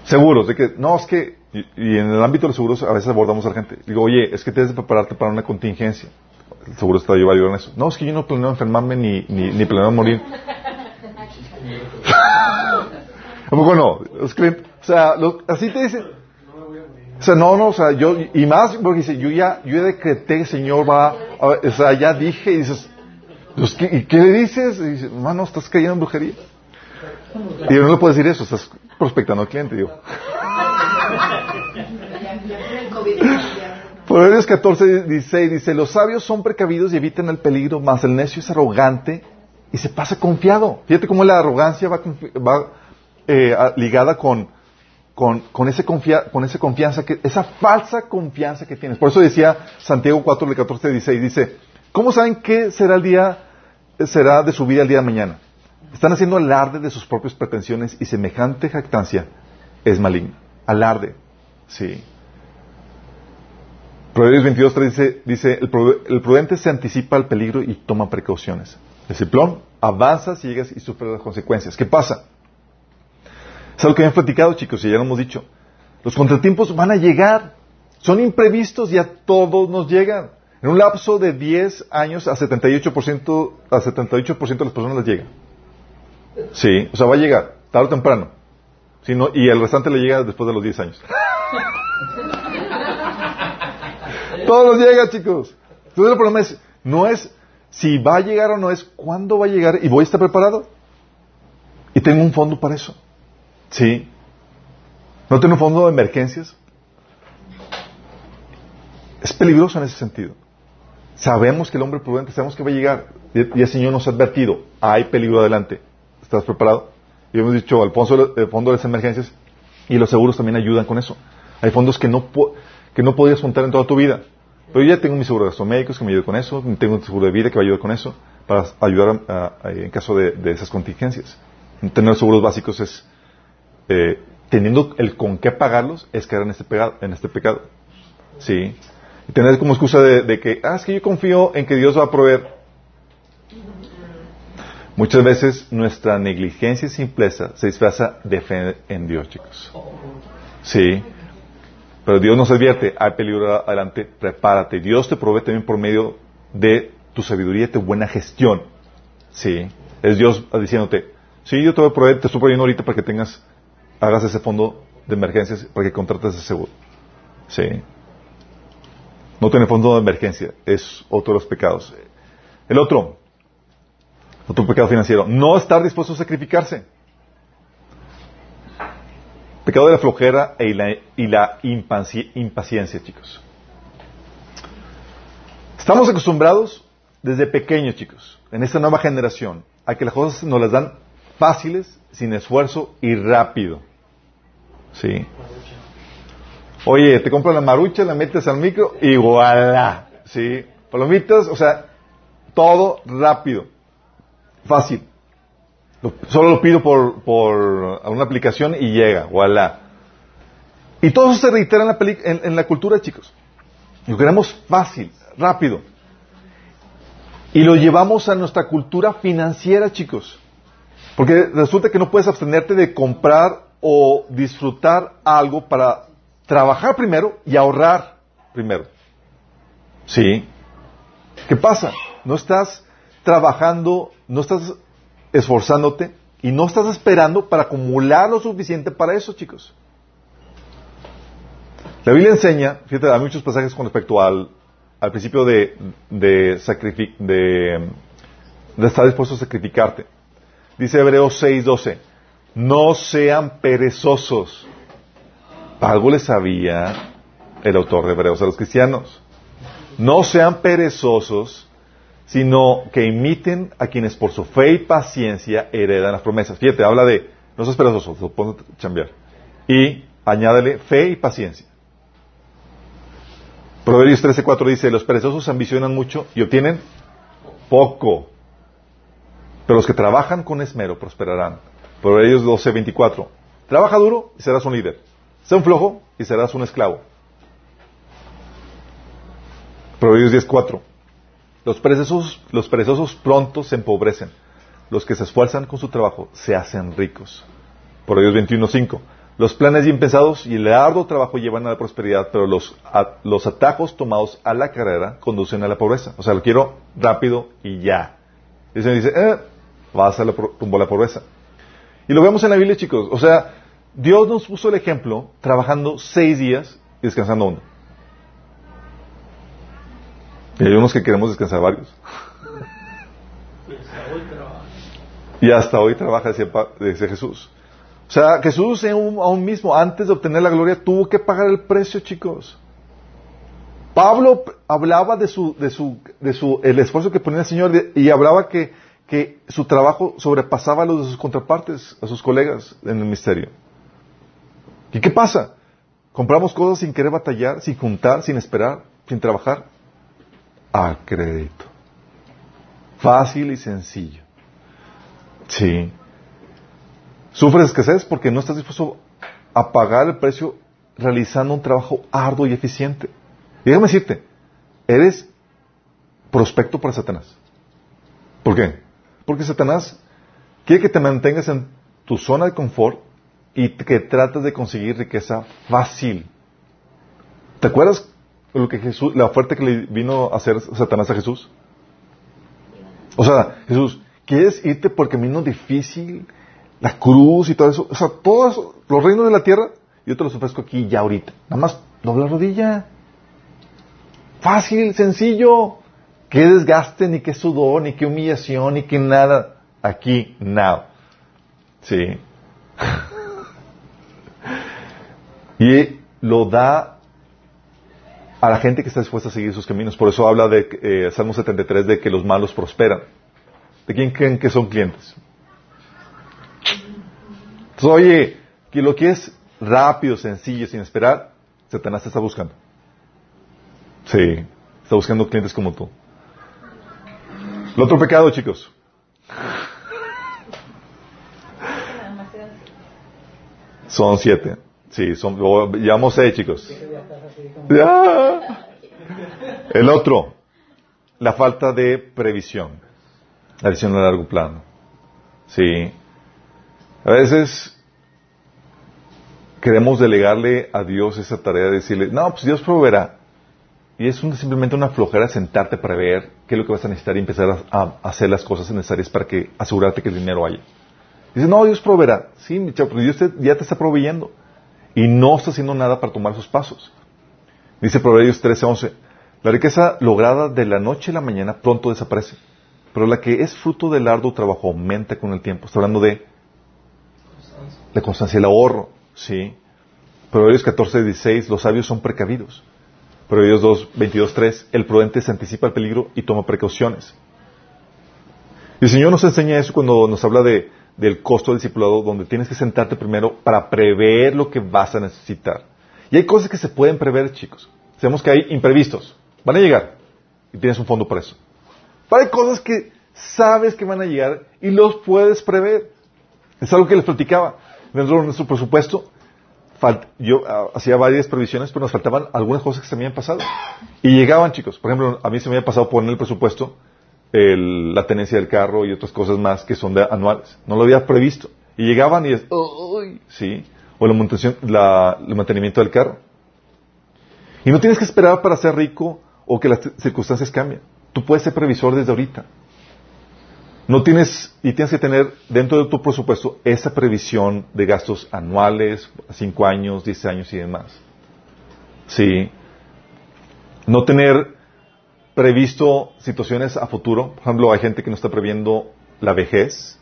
Seguros de que, no, es que, y, en el ámbito de los seguros a veces abordamos a la gente. Digo, oye, es que tienes que prepararte para una contingencia. El seguro está a en eso. No, es que yo no planeo enfermarme ni, ni, planeo morir. Bueno, Los o sea, así te dicen. O sea, no, no, o sea, yo, y más, porque dice, yo ya, yo ya decreté, Señor, va, o sea, ya dije, y dices, pues, ¿qué, ¿y qué le dices? Y dice, hermano, estás cayendo en brujería. Y yo no le puedo decir eso, estás prospectando al cliente, digo. Proverbios 14, 16 dice, los sabios son precavidos y evitan el peligro, mas el necio es arrogante y se pasa confiado. Fíjate cómo la arrogancia va, va eh, ligada con, con, con, ese con esa confianza, que, esa falsa confianza que tienes. Por eso decía Santiago 4, 14, 16, dice, ¿cómo saben qué será el día será de su vida el día de mañana. Están haciendo alarde de sus propias pretensiones y semejante jactancia es maligna. Alarde. Sí. Proverbios 22 dice, dice el, prudente se anticipa al peligro y toma precauciones. El ciplón avanza, llegas y sufre las consecuencias. ¿Qué pasa? Es algo que hemos platicado, chicos, y ya lo hemos dicho. Los contratiempos van a llegar. Son imprevistos y a todos nos llegan. En un lapso de 10 años a 78%, a 78% de las personas les llega. Sí, o sea, va a llegar, tarde o temprano. Si y el restante le llega después de los 10 años. Todos nos llega, chicos. Entonces el problema es, no es si va a llegar o no, es cuándo va a llegar y voy a estar preparado. Y tengo un fondo para eso. Sí. ¿No tengo un fondo de emergencias? Es peligroso en ese sentido. Sabemos que el hombre prudente, sabemos que va a llegar. Y el Señor nos ha advertido, hay peligro adelante. ¿Estás preparado? Y hemos dicho, al fondo, el fondo de las emergencias y los seguros también ayudan con eso. Hay fondos que no, que no juntar en toda tu vida. Pero yo ya tengo mi seguro de gastos médicos que me ayuda con eso, tengo un seguro de vida que me ayuda con eso, para ayudar en caso de, esas contingencias. Tener seguros básicos es, eh, teniendo el con qué pagarlos, es caer en este, pecado, en este pecado. Sí. Tener como excusa de, que, ah, es que yo confío en que Dios va a proveer. Muchas veces nuestra negligencia y simpleza se disfraza de fe en Dios, chicos. Sí. Pero Dios nos advierte, hay peligro adelante, prepárate. Dios te provee también por medio de tu sabiduría y tu buena gestión. Sí. Es Dios diciéndote, sí, yo te voy a proveer, te estoy proveyendo ahorita para que tengas, hagas ese fondo de emergencias, para que contrates ese seguro. Sí. No tener fondo de emergencia es otro de los pecados. El otro, otro pecado financiero, no estar dispuesto a sacrificarse. Pecado de la flojera e y la, impaciencia, chicos. Estamos acostumbrados desde pequeños, chicos, en esta nueva generación, a que las cosas nos las dan fáciles, sin esfuerzo y rápido. ¿Sí? Oye, te compras la marucha, la metes al micro y voilà. ¿Sí? Palomitas, o sea, todo rápido. Fácil. Solo lo pido por, por una aplicación y llega, voilà. Y todo eso se reitera en la, en, la cultura, chicos. Lo queremos fácil, rápido. Y lo llevamos a nuestra cultura financiera, chicos. Porque resulta que no puedes abstenerte de comprar o disfrutar algo para trabajar primero y ahorrar primero. ¿Sí? ¿Qué pasa? No estás trabajando, no estás esforzándote y no estás esperando para acumular lo suficiente para eso, chicos. La Biblia enseña, fíjate, hay muchos pasajes con respecto al, al principio de, de, de, de estar dispuesto a sacrificarte. Dice Hebreos 6:12, no sean perezosos. Algo les sabía el autor de Hebreos a los cristianos. No sean perezosos, sino que imiten a quienes por su fe y paciencia heredan las promesas. Fíjate, habla de, no seas perezoso, lo pongo a cambiar. Y añádele fe y paciencia. Proverbios 13:4 dice, los perezosos ambicionan mucho y obtienen poco. Pero los que trabajan con esmero prosperarán. Proverbios 12:24, trabaja duro y serás un líder. Sé un flojo y serás un esclavo. Proverbios 10:4, los perezosos, los perezosos pronto se empobrecen. Los que se esfuerzan con su trabajo se hacen ricos. Por Dios 21.5. Los planes bien pensados y el arduo trabajo llevan a la prosperidad, pero los, los atajos tomados a la carrera conducen a la pobreza. O sea, lo quiero rápido y ya. Y se dice, eh, vas a la, rumbo a la pobreza. Y lo vemos en la Biblia, chicos. O sea, Dios nos puso el ejemplo trabajando seis días y descansando uno. Y hay unos que queremos descansar varios. y hasta hoy trabaja, decía, Jesús. O sea, Jesús aún mismo, antes de obtener la gloria, tuvo que pagar el precio, chicos. Pablo hablaba de su, de su, de su, el esfuerzo que ponía el Señor y hablaba que, que su trabajo sobrepasaba a los de sus contrapartes, a sus colegas en el misterio. ¿Y qué pasa? Compramos cosas sin querer batallar, sin juntar, sin esperar, sin trabajar a crédito. Fácil y sencillo. Sí. Sufres escasez porque no estás dispuesto a pagar el precio realizando un trabajo arduo y eficiente. Déjame decirte, eres prospecto para Satanás. ¿Por qué? Porque Satanás quiere que te mantengas en tu zona de confort y que trates de conseguir riqueza fácil. ¿Te acuerdas lo que Jesús, la oferta que le vino a hacer Satanás a Jesús? O sea, Jesús, ¿quieres irte por el camino difícil? La cruz y todo eso. O sea, todos los reinos de la tierra, yo te los ofrezco aquí ya ahorita. Nada más dobla la rodilla. Fácil, sencillo. Qué desgaste, ni qué sudor, ni qué humillación, ni qué nada. Aquí, nada. Sí. y lo da a la gente que está dispuesta a seguir sus caminos. Por eso habla de eh, Salmo 73 de que los malos prosperan. ¿De quién creen que son clientes? Entonces, oye, que lo que es rápido, sencillo, sin esperar, Satanás te está buscando. Sí, está buscando clientes como tú. El otro pecado, chicos. Son siete. Sí, son, llevamos seis, chicos. El otro, la falta de previsión. La visión a largo plano. Sí. A veces queremos delegarle a Dios esa tarea de decirle, no, pues Dios proveerá. Y es simplemente una flojera sentarte para ver qué es lo que vas a necesitar y empezar a, hacer las cosas necesarias para que asegurarte que el dinero haya. Dice, no, Dios proveerá. Sí, mi chavo, pero Dios ya te está proveyendo. Y no está haciendo nada para tomar sus pasos. Dice Proverbios 13:11, la riqueza lograda de la noche a la mañana pronto desaparece, pero la que es fruto del arduo trabajo aumenta con el tiempo. Está hablando de la constancia, el ahorro, ¿sí? Proverbios 14:16, los sabios son precavidos. Proverbios 2, 22, el prudente se anticipa al peligro y toma precauciones. Y el Señor nos enseña eso cuando nos habla de del costo del discipulado donde tienes que sentarte primero para prever lo que vas a necesitar. Y hay cosas que se pueden prever, chicos. Sabemos que hay imprevistos. Van a llegar. Y tienes un fondo para eso. Pero hay cosas que sabes que van a llegar y los puedes prever. Es algo que les platicaba. Dentro de nuestro presupuesto, yo ah, hacía varias previsiones, pero nos faltaban algunas cosas que se me habían pasado. Y llegaban, chicos. Por ejemplo, a mí se me había pasado poner el presupuesto la tenencia del carro y otras cosas más que son de anuales. No lo había previsto. Y llegaban y es, sí, o la, el mantenimiento del carro. Y no tienes que esperar para ser rico o que las circunstancias cambien. Tú puedes ser previsor desde ahorita. No tienes, y tienes que tener dentro de tu presupuesto esa previsión de gastos anuales, cinco años, diez años y demás. Sí. No tener previsto situaciones a futuro. Por ejemplo, hay gente que no está previendo la vejez.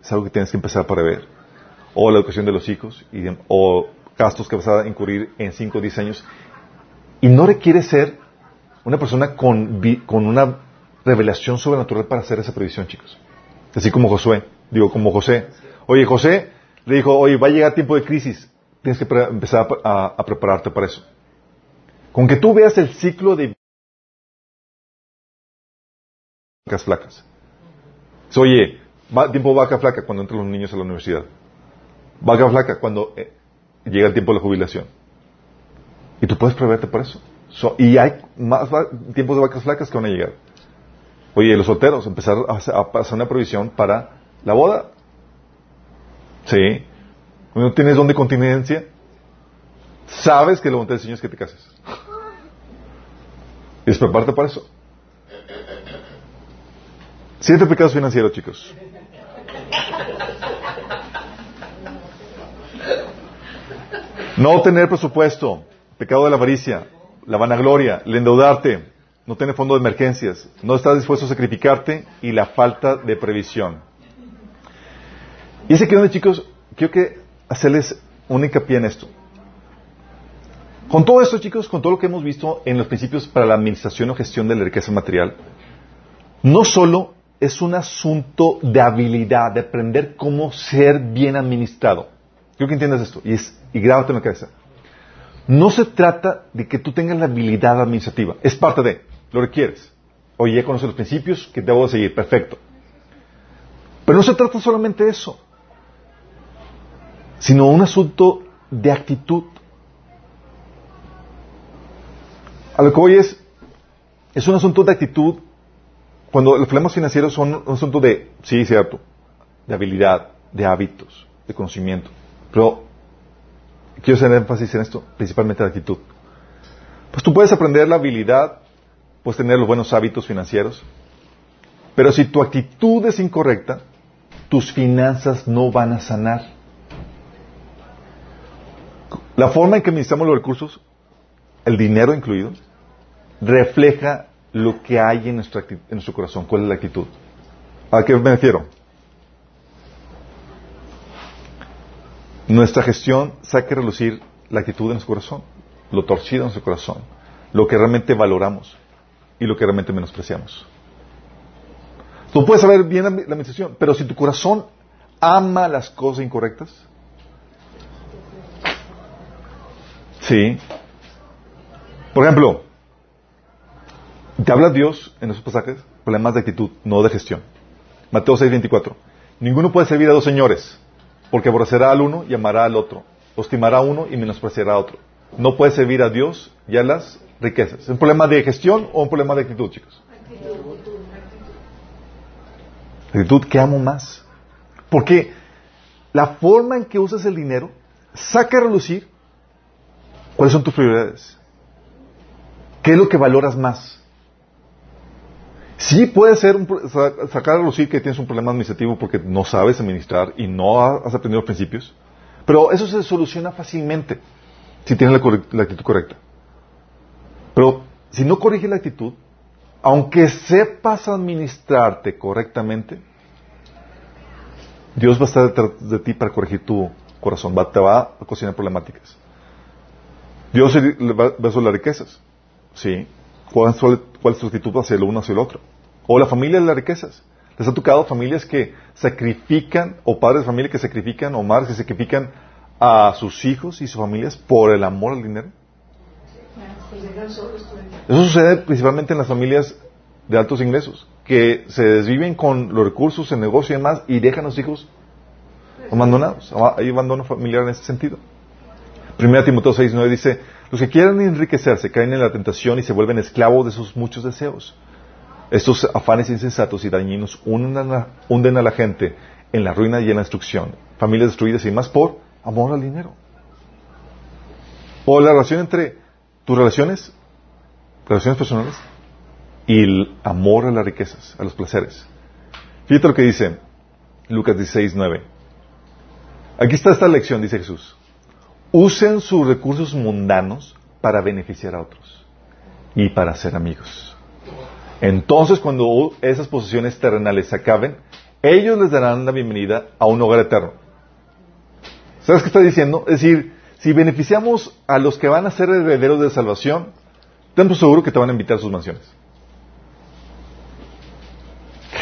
Es algo que tienes que empezar a prever. O la educación de los hijos. o gastos que vas a incurrir en 5 o 10 años. Y no requiere ser una persona con, con una revelación sobrenatural para hacer esa previsión, chicos. Así como Josué. Digo, como José. Oye, José le dijo, oye, va a llegar tiempo de crisis. Tienes que empezar a prepararte para eso. Con que tú veas el ciclo de vacas flacas. Oye, tiempo vaca flaca cuando entran los niños a la universidad. Vaca flaca cuando eh, llega el tiempo de la jubilación. Y tú puedes preverte por eso. y hay más tiempos de vacas flacas que van a llegar. Oye, los solteros, empezar a, hacer una provisión para la boda. Sí. No tienes don de continencia, sabes que la voluntad del Señor es que te cases. Es prepararte para eso. Siete pecados financieros, chicos. No tener presupuesto, pecado de la avaricia, la vanagloria, el endeudarte, no tener fondo de emergencias, no estar dispuesto a sacrificarte y la falta de previsión. Y ese que donde, chicos, quiero que hacerles un hincapié en esto. Con todo esto, chicos, con todo lo que hemos visto en los principios para la administración o gestión de la riqueza material, no solo es un asunto de habilidad, de aprender cómo ser bien administrado. Quiero que entiendas esto y, es, y grábate en la cabeza. No se trata de que tú tengas la habilidad administrativa, es parte de, lo requieres. Oye, ya conoces los principios que debo seguir. Perfecto. Pero no se trata solamente de eso, sino un asunto de actitud. A lo que hoy es, es un asunto de actitud cuando los problemas financieros son un asunto de, sí, cierto, de habilidad, de hábitos, de conocimiento. Pero quiero hacer énfasis en esto, principalmente de actitud. Pues tú puedes aprender la habilidad, puedes tener los buenos hábitos financieros, pero si tu actitud es incorrecta, tus finanzas no van a sanar. La forma en que administramos los recursos, el dinero incluido, refleja lo que hay en, nuestra, en nuestro corazón. ¿Cuál es la actitud? ¿A qué me refiero? Nuestra gestión saca a relucir la actitud de nuestro corazón, lo torcido de nuestro corazón, lo que realmente valoramos y lo que realmente menospreciamos. Tú puedes saber bien la, la administración, pero si tu corazón ama las cosas incorrectas, sí. Por ejemplo, te habla Dios en esos pasajes, problemas de actitud, no de gestión. Mateo 6:24. Ninguno puede servir a dos señores, porque aborrecerá al uno y amará al otro, estimará a uno y menospreciará a otro. No puede servir a Dios y a las riquezas. ¿Es un problema de gestión o un problema de actitud, chicos? Actitud que amo más. Porque la forma en que usas el dinero saca a relucir cuáles son tus prioridades. ¿Qué es lo que valoras más? Sí puede ser un, sacar a relucir que tienes un problema administrativo porque no sabes administrar y no has aprendido los principios, pero eso se soluciona fácilmente si tienes la, la actitud correcta. Pero si no corriges la actitud, aunque sepas administrarte correctamente, Dios va a estar detrás de ti para corregir tu corazón, va, te va a cocinar problemáticas. Dios va a resolver las riquezas, ¿sí? ¿Cuál, cuál actitud hacia el uno hacia el otro? O la familia de las riquezas. ¿Les ha tocado familias que sacrifican, o padres de familia que sacrifican, o madres que sacrifican a sus hijos y sus familias por el amor al dinero? Eso sucede principalmente en las familias de altos ingresos, que se desviven con los recursos, el negocio y demás, y dejan a los hijos abandonados. Hay abandono familiar en ese sentido. Primera Timoteo 6.9 dice, los que quieren enriquecerse caen en la tentación y se vuelven esclavos de sus muchos deseos. Estos afanes insensatos y dañinos hunden a la gente en la ruina y en la destrucción. Familias destruidas y más por amor al dinero. O la relación entre tus relaciones, relaciones personales, y el amor a las riquezas, a los placeres. Fíjate lo que dice Lucas 16, 9. Aquí está esta lección, dice Jesús usen sus recursos mundanos para beneficiar a otros y para ser amigos. Entonces, cuando esas posesiones terrenales se acaben, ellos les darán la bienvenida a un hogar eterno. ¿Sabes qué está diciendo? Es decir, si beneficiamos a los que van a ser herederos de salvación, ten seguro que te van a invitar a sus mansiones.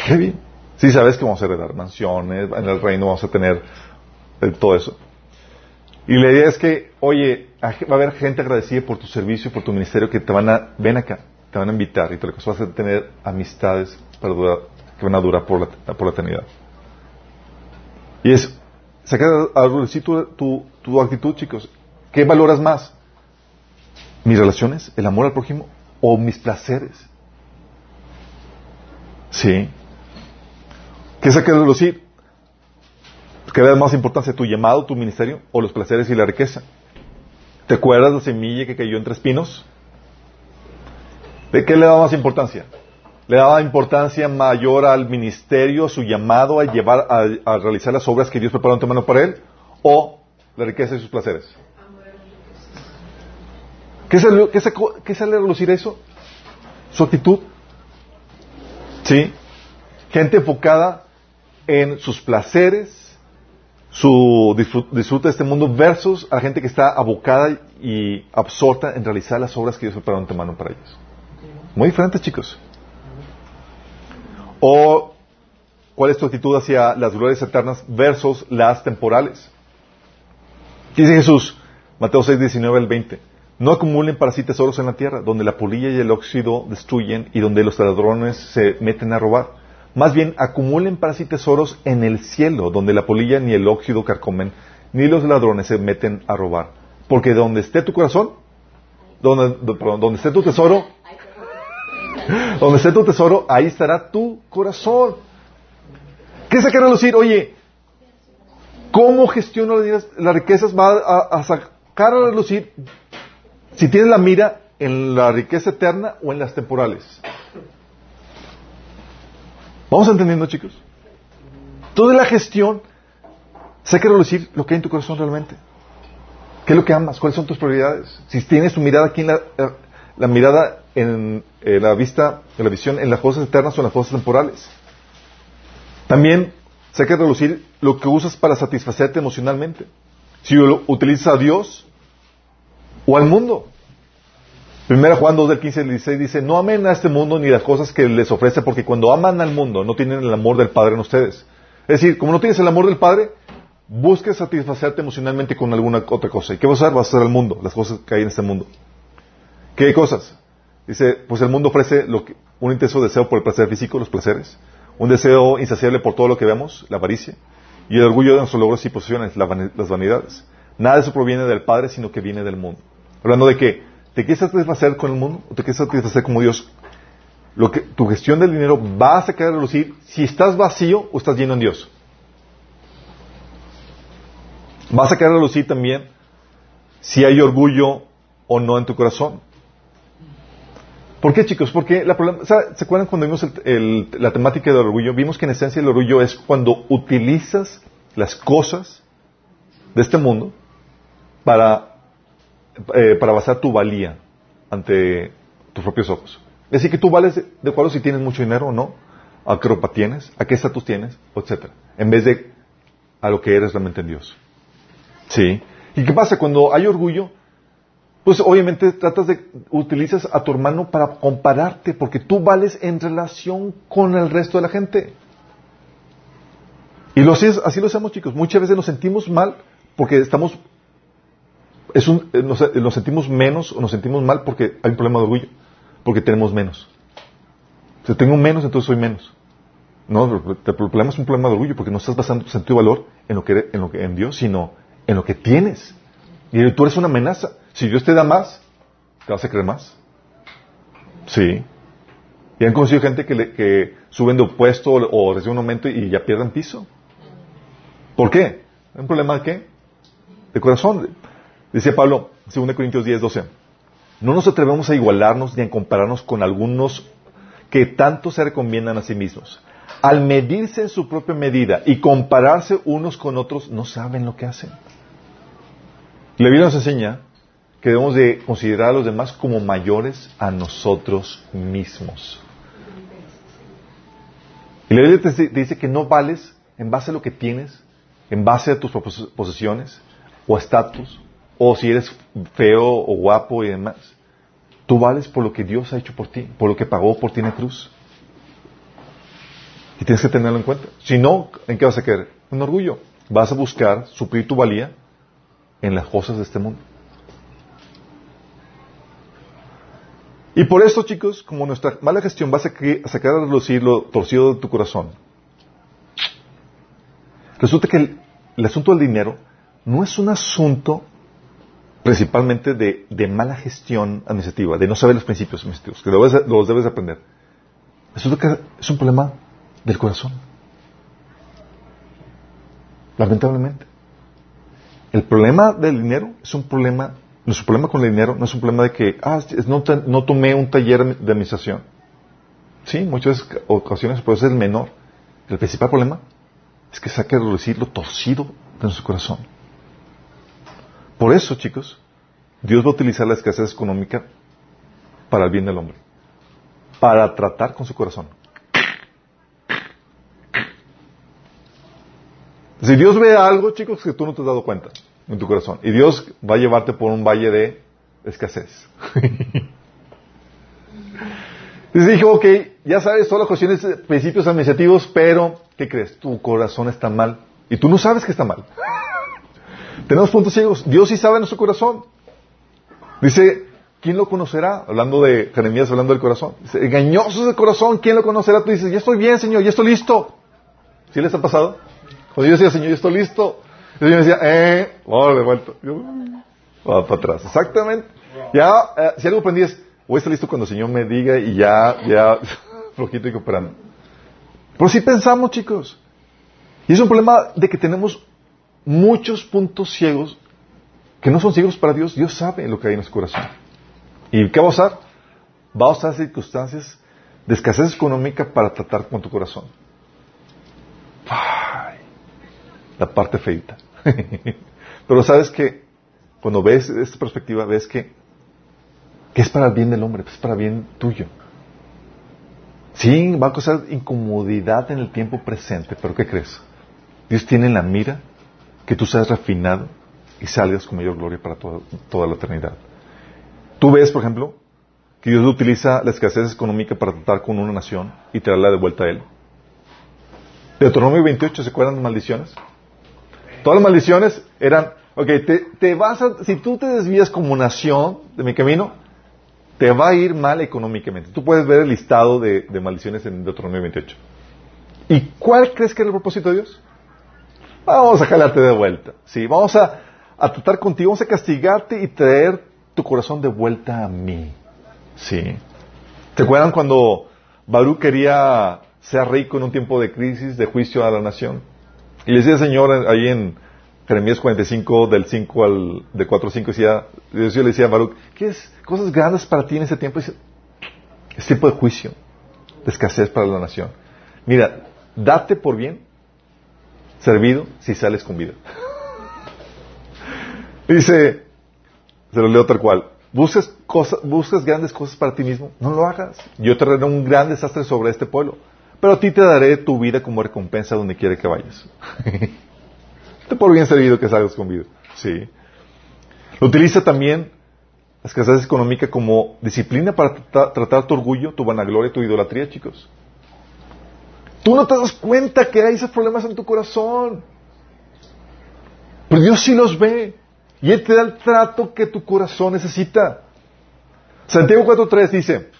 Qué bien. Si sabes que vamos a heredar mansiones, en el reino vamos a tener eh, todo eso. Y la idea es que, oye, va a haber gente agradecida por tu servicio y por tu ministerio que te van a, ven acá, te van a invitar y te vas a tener amistades para que van a durar por la, por la eternidad. Y es, saca a reducir tu, tu, actitud, chicos. ¿Qué valoras más? ¿Mis relaciones? ¿El amor al prójimo? ¿O mis placeres? Sí. ¿Qué saca a reducir? ¿Qué le da más importancia? ¿Tu llamado, tu ministerio o los placeres y la riqueza? ¿Te acuerdas la semilla que cayó entre espinos? ¿De qué le da más importancia? ¿Le daba importancia mayor al ministerio, su llamado, a llevar, a, realizar las obras que Dios preparó en tu mano para él? ¿O la riqueza y sus placeres? ¿Qué sale, qué, qué sale a relucir eso? Su actitud. ¿Sí? Gente enfocada en sus placeres, su disfrute de este mundo versus a la gente que está abocada y absorta en realizar las obras que Dios preparó en mano para ellos. Muy diferentes, chicos. O, ¿cuál es tu actitud hacia las glorias eternas versus las temporales? Dice Jesús, Mateo 6, 19 al 20. No acumulen para sí tesoros en la tierra, donde la polilla y el óxido destruyen y donde los ladrones se meten a robar. Más bien, acumulen para sí tesoros en el cielo, donde la polilla ni el óxido carcomen, ni los ladrones se meten a robar. Porque donde esté tu corazón, donde, esté tu tesoro, donde esté tu tesoro, ahí estará tu corazón. ¿Qué sacar a lucir? Oye, ¿cómo gestiono las riquezas? Va a, a sacar a lucir si tienes la mira en la riqueza eterna o en las temporales. ¿Vamos entendiendo, chicos? Toda la gestión se quiere decir lo que hay en tu corazón realmente. ¿Qué es lo que amas? ¿Cuáles son tus prioridades? Si tienes tu mirada aquí en la, la mirada en, la vista, en la visión en las cosas eternas o en las cosas temporales. También se quiere reducir lo que usas para satisfacerte emocionalmente. Si utilizas a Dios o al mundo. Primera Juan 2 del 15 al 16 dice, no amen a este mundo ni las cosas que les ofrece, porque cuando aman al mundo no tienen el amor del Padre en ustedes. Es decir, como no tienes el amor del Padre, busques satisfacerte emocionalmente con alguna otra cosa. ¿Y qué vas a hacer? Vas a hacer al mundo, las cosas que hay en este mundo. ¿Qué cosas? Dice, pues el mundo ofrece lo que, un intenso deseo por el placer físico, los placeres, un deseo insaciable por todo lo que vemos, la avaricia, y el orgullo de nuestros logros y posiciones, las vanidades. Nada de eso proviene del Padre, sino que viene del mundo. Hablando de que te quieres satisfacer con el mundo o te quieres satisfacer como Dios. Lo que, tu gestión del dinero va a sacar a relucir si estás vacío o estás lleno en Dios. Va a sacar a relucir también si hay orgullo o no en tu corazón. ¿Por qué, chicos? Porque la problema, ¿se acuerdan cuando vimos la temática del orgullo? Vimos que en esencia el orgullo es cuando utilizas las cosas de este mundo para eh, para basar tu valía ante tus propios ojos. Es decir, que tú vales de, acuerdo si tienes mucho dinero o no, a qué ropa tienes, a qué estatus tienes, etcétera, en vez de a lo que eres realmente en Dios. ¿Sí? ¿Y qué pasa cuando hay orgullo? Pues obviamente tratas de utilizas a tu hermano para compararte, porque tú vales en relación con el resto de la gente. Y lo, así lo hacemos, chicos. Muchas veces nos sentimos mal porque estamos es un, eh, nos, sentimos menos o nos sentimos mal porque hay un problema de orgullo, porque tenemos menos. Si tengo menos, entonces soy menos. No, el problema es un problema de orgullo porque no estás basando tu sentido de valor en lo que, en, lo que, en Dios, sino en lo que tienes. Y tú eres una amenaza. Si Dios te da más, te vas a creer más. Sí. Y han conocido gente que, le, que suben de puesto o, o reciben un aumento y ya pierden piso. ¿Por qué? ¿Es un problema de qué? De corazón. Dice Pablo, 2 Corintios 10, 12. No nos atrevemos a igualarnos ni a compararnos con algunos que tanto se recomiendan a sí mismos. Al medirse en su propia medida y compararse unos con otros, no saben lo que hacen. La Biblia nos enseña que debemos de considerar a los demás como mayores a nosotros mismos. Y la Biblia te dice que no vales en base a lo que tienes, en base a tus posesiones o estatus o si eres feo o guapo y demás. Tú vales por lo que Dios ha hecho por ti, por lo que pagó por ti en la cruz. Y tienes que tenerlo en cuenta. Si no, ¿en qué vas a querer? Un orgullo. Vas a buscar suplir tu valía en las cosas de este mundo. Y por esto, chicos, como nuestra mala gestión va a sacar a relucir lo torcido de tu corazón, resulta que el asunto del dinero no es un asunto principalmente de, mala gestión administrativa, de no saber los principios administrativos, que los debes, aprender. Eso es, un problema del corazón. Lamentablemente. El problema del dinero es un problema, nuestro problema con el dinero no es un problema de que, ah, no, no tomé un taller de administración. Sí, muchas ocasiones, ese es el menor. El principal problema es que saque a reducir lo torcido de nuestro corazón. Por eso, chicos, Dios va a utilizar la escasez económica para el bien del hombre, para tratar con su corazón. Si Dios ve algo, chicos, que tú no te has dado cuenta en tu corazón, y Dios va a llevarte por un valle de escasez. y dijo, ok, ya sabes todas las cuestiones, principios administrativos, pero, ¿qué crees? Tu corazón está mal, y tú no sabes que está mal. Tenemos puntos ciegos. Dios sí sabe nuestro corazón. Dice, ¿quién lo conocerá? Hablando de Jeremías, hablando del corazón. Dice, engañosos del corazón, ¿quién lo conocerá? Tú dices, ya estoy bien, Señor, ya estoy listo. ¿Sí les ha pasado? Cuando yo decía, Señor, ya estoy listo. Y el Señor decía, eh, vamos de vuelta. Yo, va para atrás. Exactamente. Ya, eh, si algo aprendí es, voy a estar listo cuando el Señor me diga y ya, ya, flojito y cooperando. Pero sí pensamos, chicos. Y es un problema de que tenemos muchos puntos ciegos que no son ciegos para Dios. Dios sabe lo que hay en nuestro corazón. ¿Y qué va a usar? Va a usar circunstancias de escasez económica para tratar con tu corazón. La parte feita. Pero sabes que cuando ves esta perspectiva, ves que, que es para el bien del hombre, es para el bien tuyo. Sí, va a causar incomodidad en el tiempo presente, pero ¿qué crees? Dios tiene en la mira que tú seas refinado y salgas con mayor gloria para toda, toda la eternidad. Tú ves, por ejemplo, que Dios utiliza la escasez económica para tratar con una nación y traerla de vuelta a Él. Deuteronomio 28, ¿se acuerdan de maldiciones? Todas las maldiciones eran, ok, te, vas a, si tú te desvías como nación de mi camino, te va a ir mal económicamente. Tú puedes ver el listado de, de maldiciones en Deuteronomio 28. ¿Y cuál crees que era el propósito de Dios? Vamos a jalarte de vuelta. Sí, vamos a, a tratar contigo, vamos a castigarte y traer tu corazón de vuelta a mí. Sí. ¿Te acuerdan cuando Barú quería ser rico en un tiempo de crisis, de juicio a la nación? Y le decía el Señor ahí en Jeremías 45, del 5 al, de 4 al 5, decía, Dios le decía a Baruch, ¿qué es cosas grandes para ti en ese tiempo? es tiempo de juicio, de escasez para la nación. Mira, date por bien servido si sales con vida. Dice, se lo leo tal cual, buscas, cosas, buscas grandes cosas para ti mismo, no lo hagas. Yo te daré un gran desastre sobre este pueblo, pero a ti te daré tu vida como recompensa donde quiera que vayas. te por bien servido que salgas con vida. Sí. Lo utiliza también la escasez económica como disciplina para tratar, tratar tu orgullo, tu vanagloria, tu idolatría, chicos. Tú no te das cuenta que hay esos problemas en tu corazón. Pero Dios sí los ve. Y Él te da el trato que tu corazón necesita. Santiago 4.3 dice,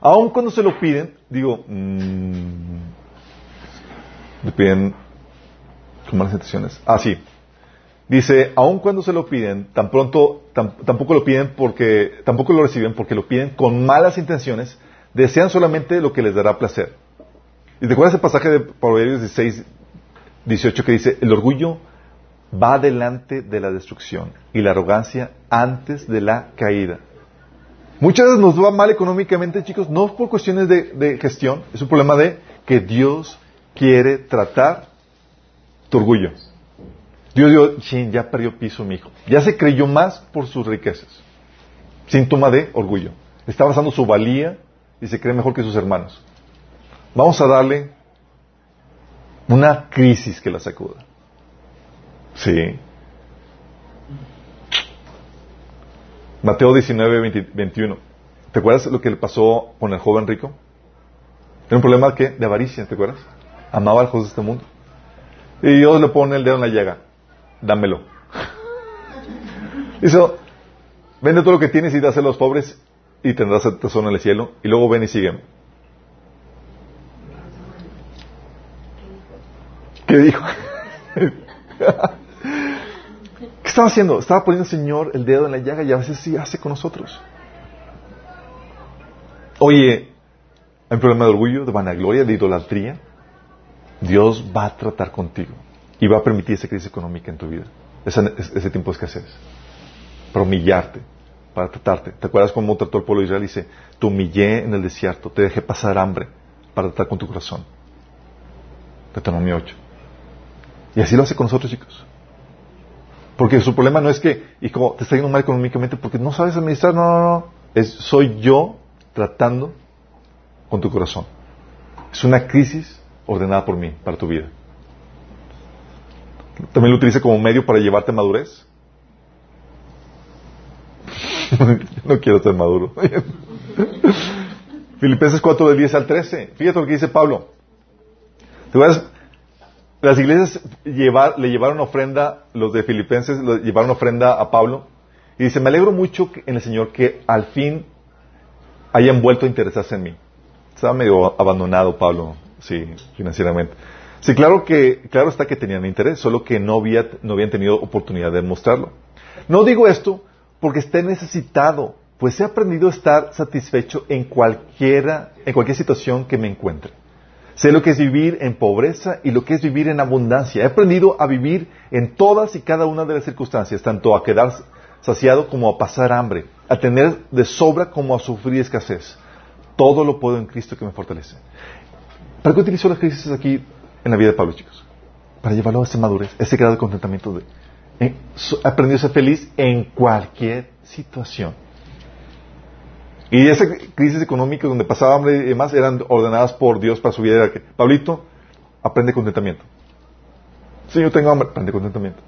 aun cuando se lo piden, digo, mmm, le piden con malas intenciones. Ah, sí. Dice, aun cuando se lo piden, tan pronto, tam, tampoco lo piden porque, tampoco lo reciben porque lo piden con malas intenciones, desean solamente lo que les dará placer. ¿Y te acuerdas el pasaje de Proverbios 16, 18 que dice, el orgullo va delante de la destrucción y la arrogancia antes de la caída? Muchas veces nos va mal económicamente, chicos, no por cuestiones de, gestión, es un problema de que Dios quiere tratar tu orgullo. Dios dijo, ya perdió piso mi hijo. Ya se creyó más por sus riquezas. Síntoma de orgullo. Está basando su valía y se cree mejor que sus hermanos. Vamos a darle una crisis que la sacuda. Sí. Mateo 19, 20, 21. ¿Te acuerdas lo que le pasó con el joven rico? Era un problema de avaricia, ¿te acuerdas? Amaba al José de este mundo. Y Dios le pone el dedo en la llaga. Dámelo. Dice, vende todo lo que tienes y dáselo a los pobres y tendrás el tesoro en el cielo. Y luego ven y sígueme. ¿Qué dijo? ¿Qué estaba haciendo? Estaba poniendo el Señor el dedo en la llaga y a veces sí hace con nosotros. Oye, hay un problema de orgullo, de vanagloria, de idolatría. Dios va a tratar contigo y va a permitir esa crisis económica en tu vida, ese, tiempo de escasez, para humillarte, para tratarte. ¿Te acuerdas cómo trató el pueblo de Israel? Dice, te humillé en el desierto, te dejé pasar hambre para tratar con tu corazón. Deuteronomio 8. Y así lo hace con nosotros, chicos. Porque su problema no es que, hijo, te está yendo mal económicamente porque no sabes administrar, no, no, no. Es, soy yo tratando con tu corazón. Es una crisis ordenada por mí, para tu vida. También lo utiliza como medio para llevarte a madurez. no quiero ser maduro. Filipenses 4 del 10 al 13. Fíjate lo que dice Pablo. ¿Te acuerdas? Las iglesias le llevaron ofrenda, los de Filipenses le llevaron ofrenda a Pablo Y dice, me alegro mucho en el Señor que al fin hayan vuelto a interesarse en mí. Estaba medio abandonado Pablo, sí, financieramente. Sí, claro que, claro está que tenían interés, solo que no, había, no habían tenido oportunidad de mostrarlo. No digo esto porque esté necesitado, pues he aprendido a estar satisfecho en cualquiera, en cualquier situación que me encuentre. Sé lo que es vivir en pobreza y lo que es vivir en abundancia. He aprendido a vivir en todas y cada una de las circunstancias, tanto a quedar saciado como a pasar hambre, a tener de sobra como a sufrir escasez. Todo lo puedo en Cristo que me fortalece. ¿Para qué utilizo las crisis aquí en la vida de Pablo, chicos? Para llevarlo a esa madurez, ese grado de contentamiento de... Eh, a ser feliz en cualquier situación. Y esa crisis económica donde pasaba hambre y demás eran ordenadas por Dios para su vida. Pablito, aprende contentamiento. Si yo tengo hambre, aprende contentamiento.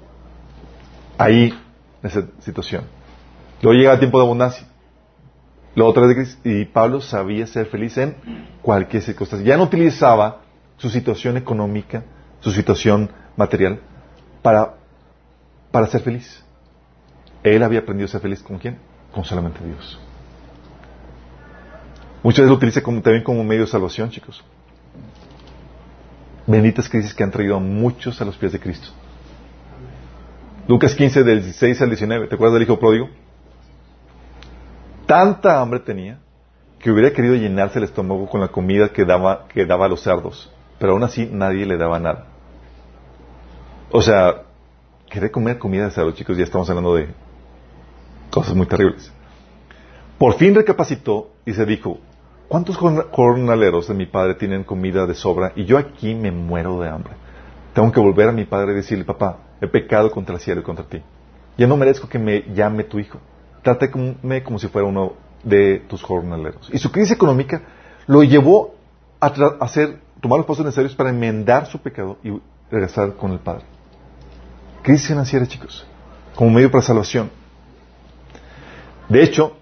Ahí, en esa situación. Luego llega el tiempo de abundancia. Lo otra de crisis. Y Pablo sabía ser feliz en cualquier circunstancia. Ya no utilizaba su situación económica, su situación material, para, para ser feliz. Él había aprendido a ser feliz con quién? Con solamente Dios. Muchas veces lo utiliza también como medio de salvación, chicos. Benditas crisis que han traído a muchos a los pies de Cristo. Lucas 15, del 16 al 19. ¿Te acuerdas del hijo pródigo? Tanta hambre tenía que hubiera querido llenarse el estómago con la comida que daba, que daba a los cerdos, pero aún así nadie le daba nada. O sea, quería comer comida de cerdo, chicos, ya estamos hablando de cosas muy terribles. Por fin recapacitó y se dijo, ¿Cuántos jornaleros de mi padre tienen comida de sobra y yo aquí me muero de hambre? Tengo que volver a mi padre y decirle, papá, he pecado contra el cielo y contra ti. Ya no merezco que me llame tu hijo. Trátame como si fuera uno de tus jornaleros. Y su crisis económica lo llevó a hacer, tomar los pasos necesarios para enmendar su pecado y regresar con el Padre. Crisis financiera, chicos, como medio para salvación. De hecho,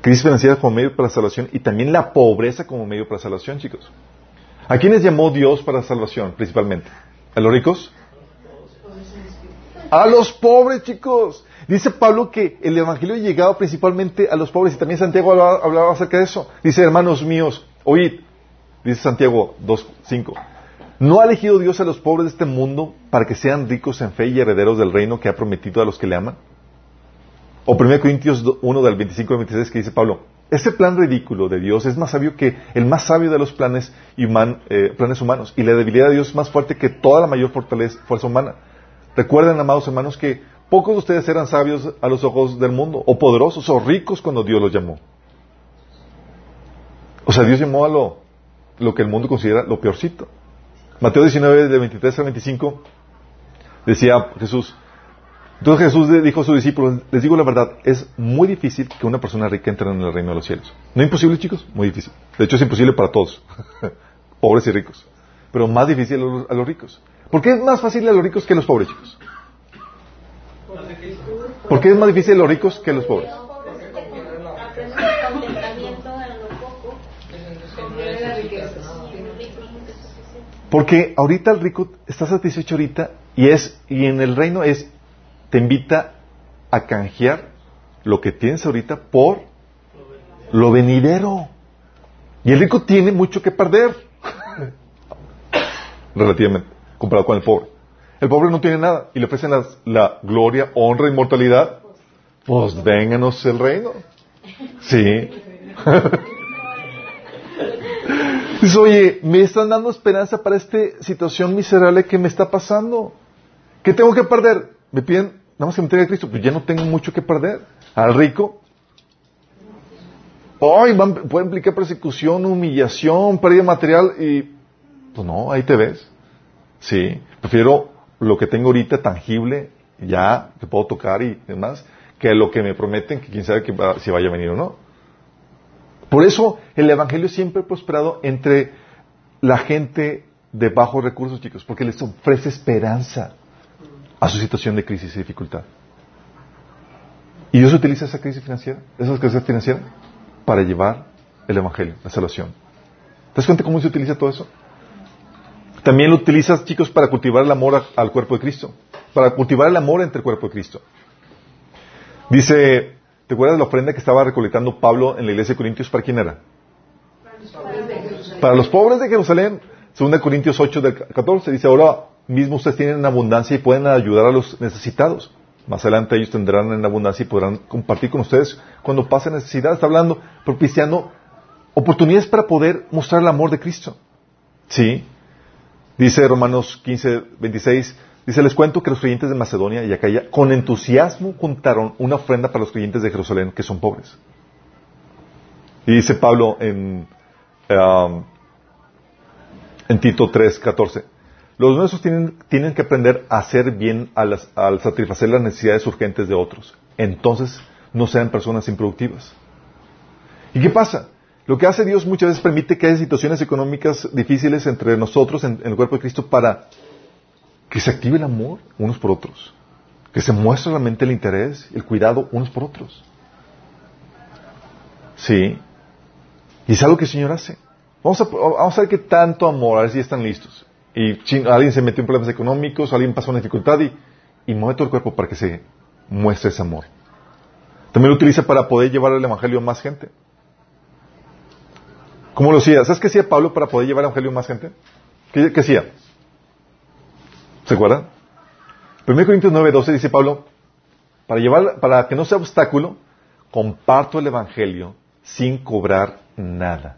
crisis financiera como medio para salvación y también la pobreza como medio para la salvación, chicos. ¿A quiénes llamó Dios para la salvación principalmente? ¿A los ricos? A los pobres, chicos. Dice Pablo que el Evangelio llegaba principalmente a los pobres y también Santiago hablaba, acerca de eso. Dice, hermanos míos, oíd, dice Santiago 2.5, ¿no ha elegido Dios a los pobres de este mundo para que sean ricos en fe y herederos del reino que ha prometido a los que le aman? O 1 Corintios 1 del 25 al 26 que dice Pablo, ese plan ridículo de Dios es más sabio que el más sabio de los planes, eh, planes humanos y la debilidad de Dios es más fuerte que toda la mayor fortaleza, fuerza humana. Recuerden, amados hermanos, que pocos de ustedes eran sabios a los ojos del mundo, o poderosos, o ricos cuando Dios los llamó. O sea, Dios llamó a lo, lo que el mundo considera lo peorcito. Mateo 19, de 23 al 25, decía Jesús, entonces Jesús dijo a sus discípulos, les digo la verdad, es muy difícil que una persona rica entre en el reino de los cielos. ¿No imposible, chicos? Muy difícil. De hecho, es imposible para todos, pobres y ricos. Pero más difícil a los, ricos. ¿Por qué es más fácil a los ricos que a los pobres, chicos? ¿Por qué es más difícil a los ricos que a los pobres? Porque ahorita el rico está satisfecho ahorita y es y en el reino es te invita a canjear lo que tienes ahorita por lo venidero. Y el rico tiene mucho que perder. Relativamente, comparado con el pobre. El pobre no tiene nada y le ofrecen la, gloria, honra, inmortalidad. Pues vénganos el reino. Sí. Dice, oye, me están dando esperanza para esta situación miserable que me está pasando. ¿Qué tengo que perder? Me piden nada más que me entregue a Cristo, pues ya no tengo mucho que perder. Al rico, hoy puede implicar persecución, humillación, pérdida material y, pues no, ahí te ves. Sí, prefiero lo que tengo ahorita tangible, ya, que puedo tocar y demás, que lo que me prometen, que quién sabe que si vaya a venir o no. Por eso el Evangelio siempre ha prosperado entre la gente de bajos recursos, chicos, porque les ofrece esperanza a su situación de crisis y dificultad. Y Dios utiliza esa crisis financiera, esa crisis financiera, para llevar el Evangelio, la salvación. ¿Te das cuenta cómo se utiliza todo eso? También lo utilizas, chicos, para cultivar el amor al cuerpo de Cristo, para cultivar el amor entre el cuerpo de Cristo. Dice, ¿te acuerdas de la ofrenda que estaba recolectando Pablo en la iglesia de Corintios? ¿Para quién era? Para los pobres de Jerusalén. 2 Corintios 8 del 14 dice, ahora mismo ustedes tienen abundancia y pueden ayudar a los necesitados. Más adelante ellos tendrán en abundancia y podrán compartir con ustedes cuando pase necesidad. Está hablando, propiciando oportunidades para poder mostrar el amor de Cristo. Sí. Dice Romanos 15, 26, dice, les cuento que los creyentes de Macedonia y Acaya con entusiasmo juntaron una ofrenda para los creyentes de Jerusalén que son pobres. Y dice Pablo en, um, en Tito 3, 14, los nuestros tienen, tienen que aprender a hacer bien al, al satisfacer las necesidades urgentes de otros. Entonces no sean personas improductivas. ¿Y qué pasa? Lo que hace Dios muchas veces permite que haya situaciones económicas difíciles entre nosotros en, el cuerpo de Cristo para que se active el amor unos por otros, que se muestre realmente el interés, el cuidado unos por otros. Sí. Y es algo que el Señor hace. Vamos a, vamos a ver qué tanto amor, a ver si están listos. Y alguien se metió en problemas económicos, alguien pasó una dificultad y, y mueve todo el cuerpo para que se muestre ese amor. También lo utiliza para poder llevar el Evangelio a más gente. ¿Cómo lo hacía? ¿Sabes qué hacía Pablo para poder llevar el Evangelio a más gente? ¿Qué, hacía? ¿Se acuerdan? 1 Corintios 9:12 dice Pablo, para, llevar, para que no sea obstáculo, comparto el Evangelio sin cobrar nada.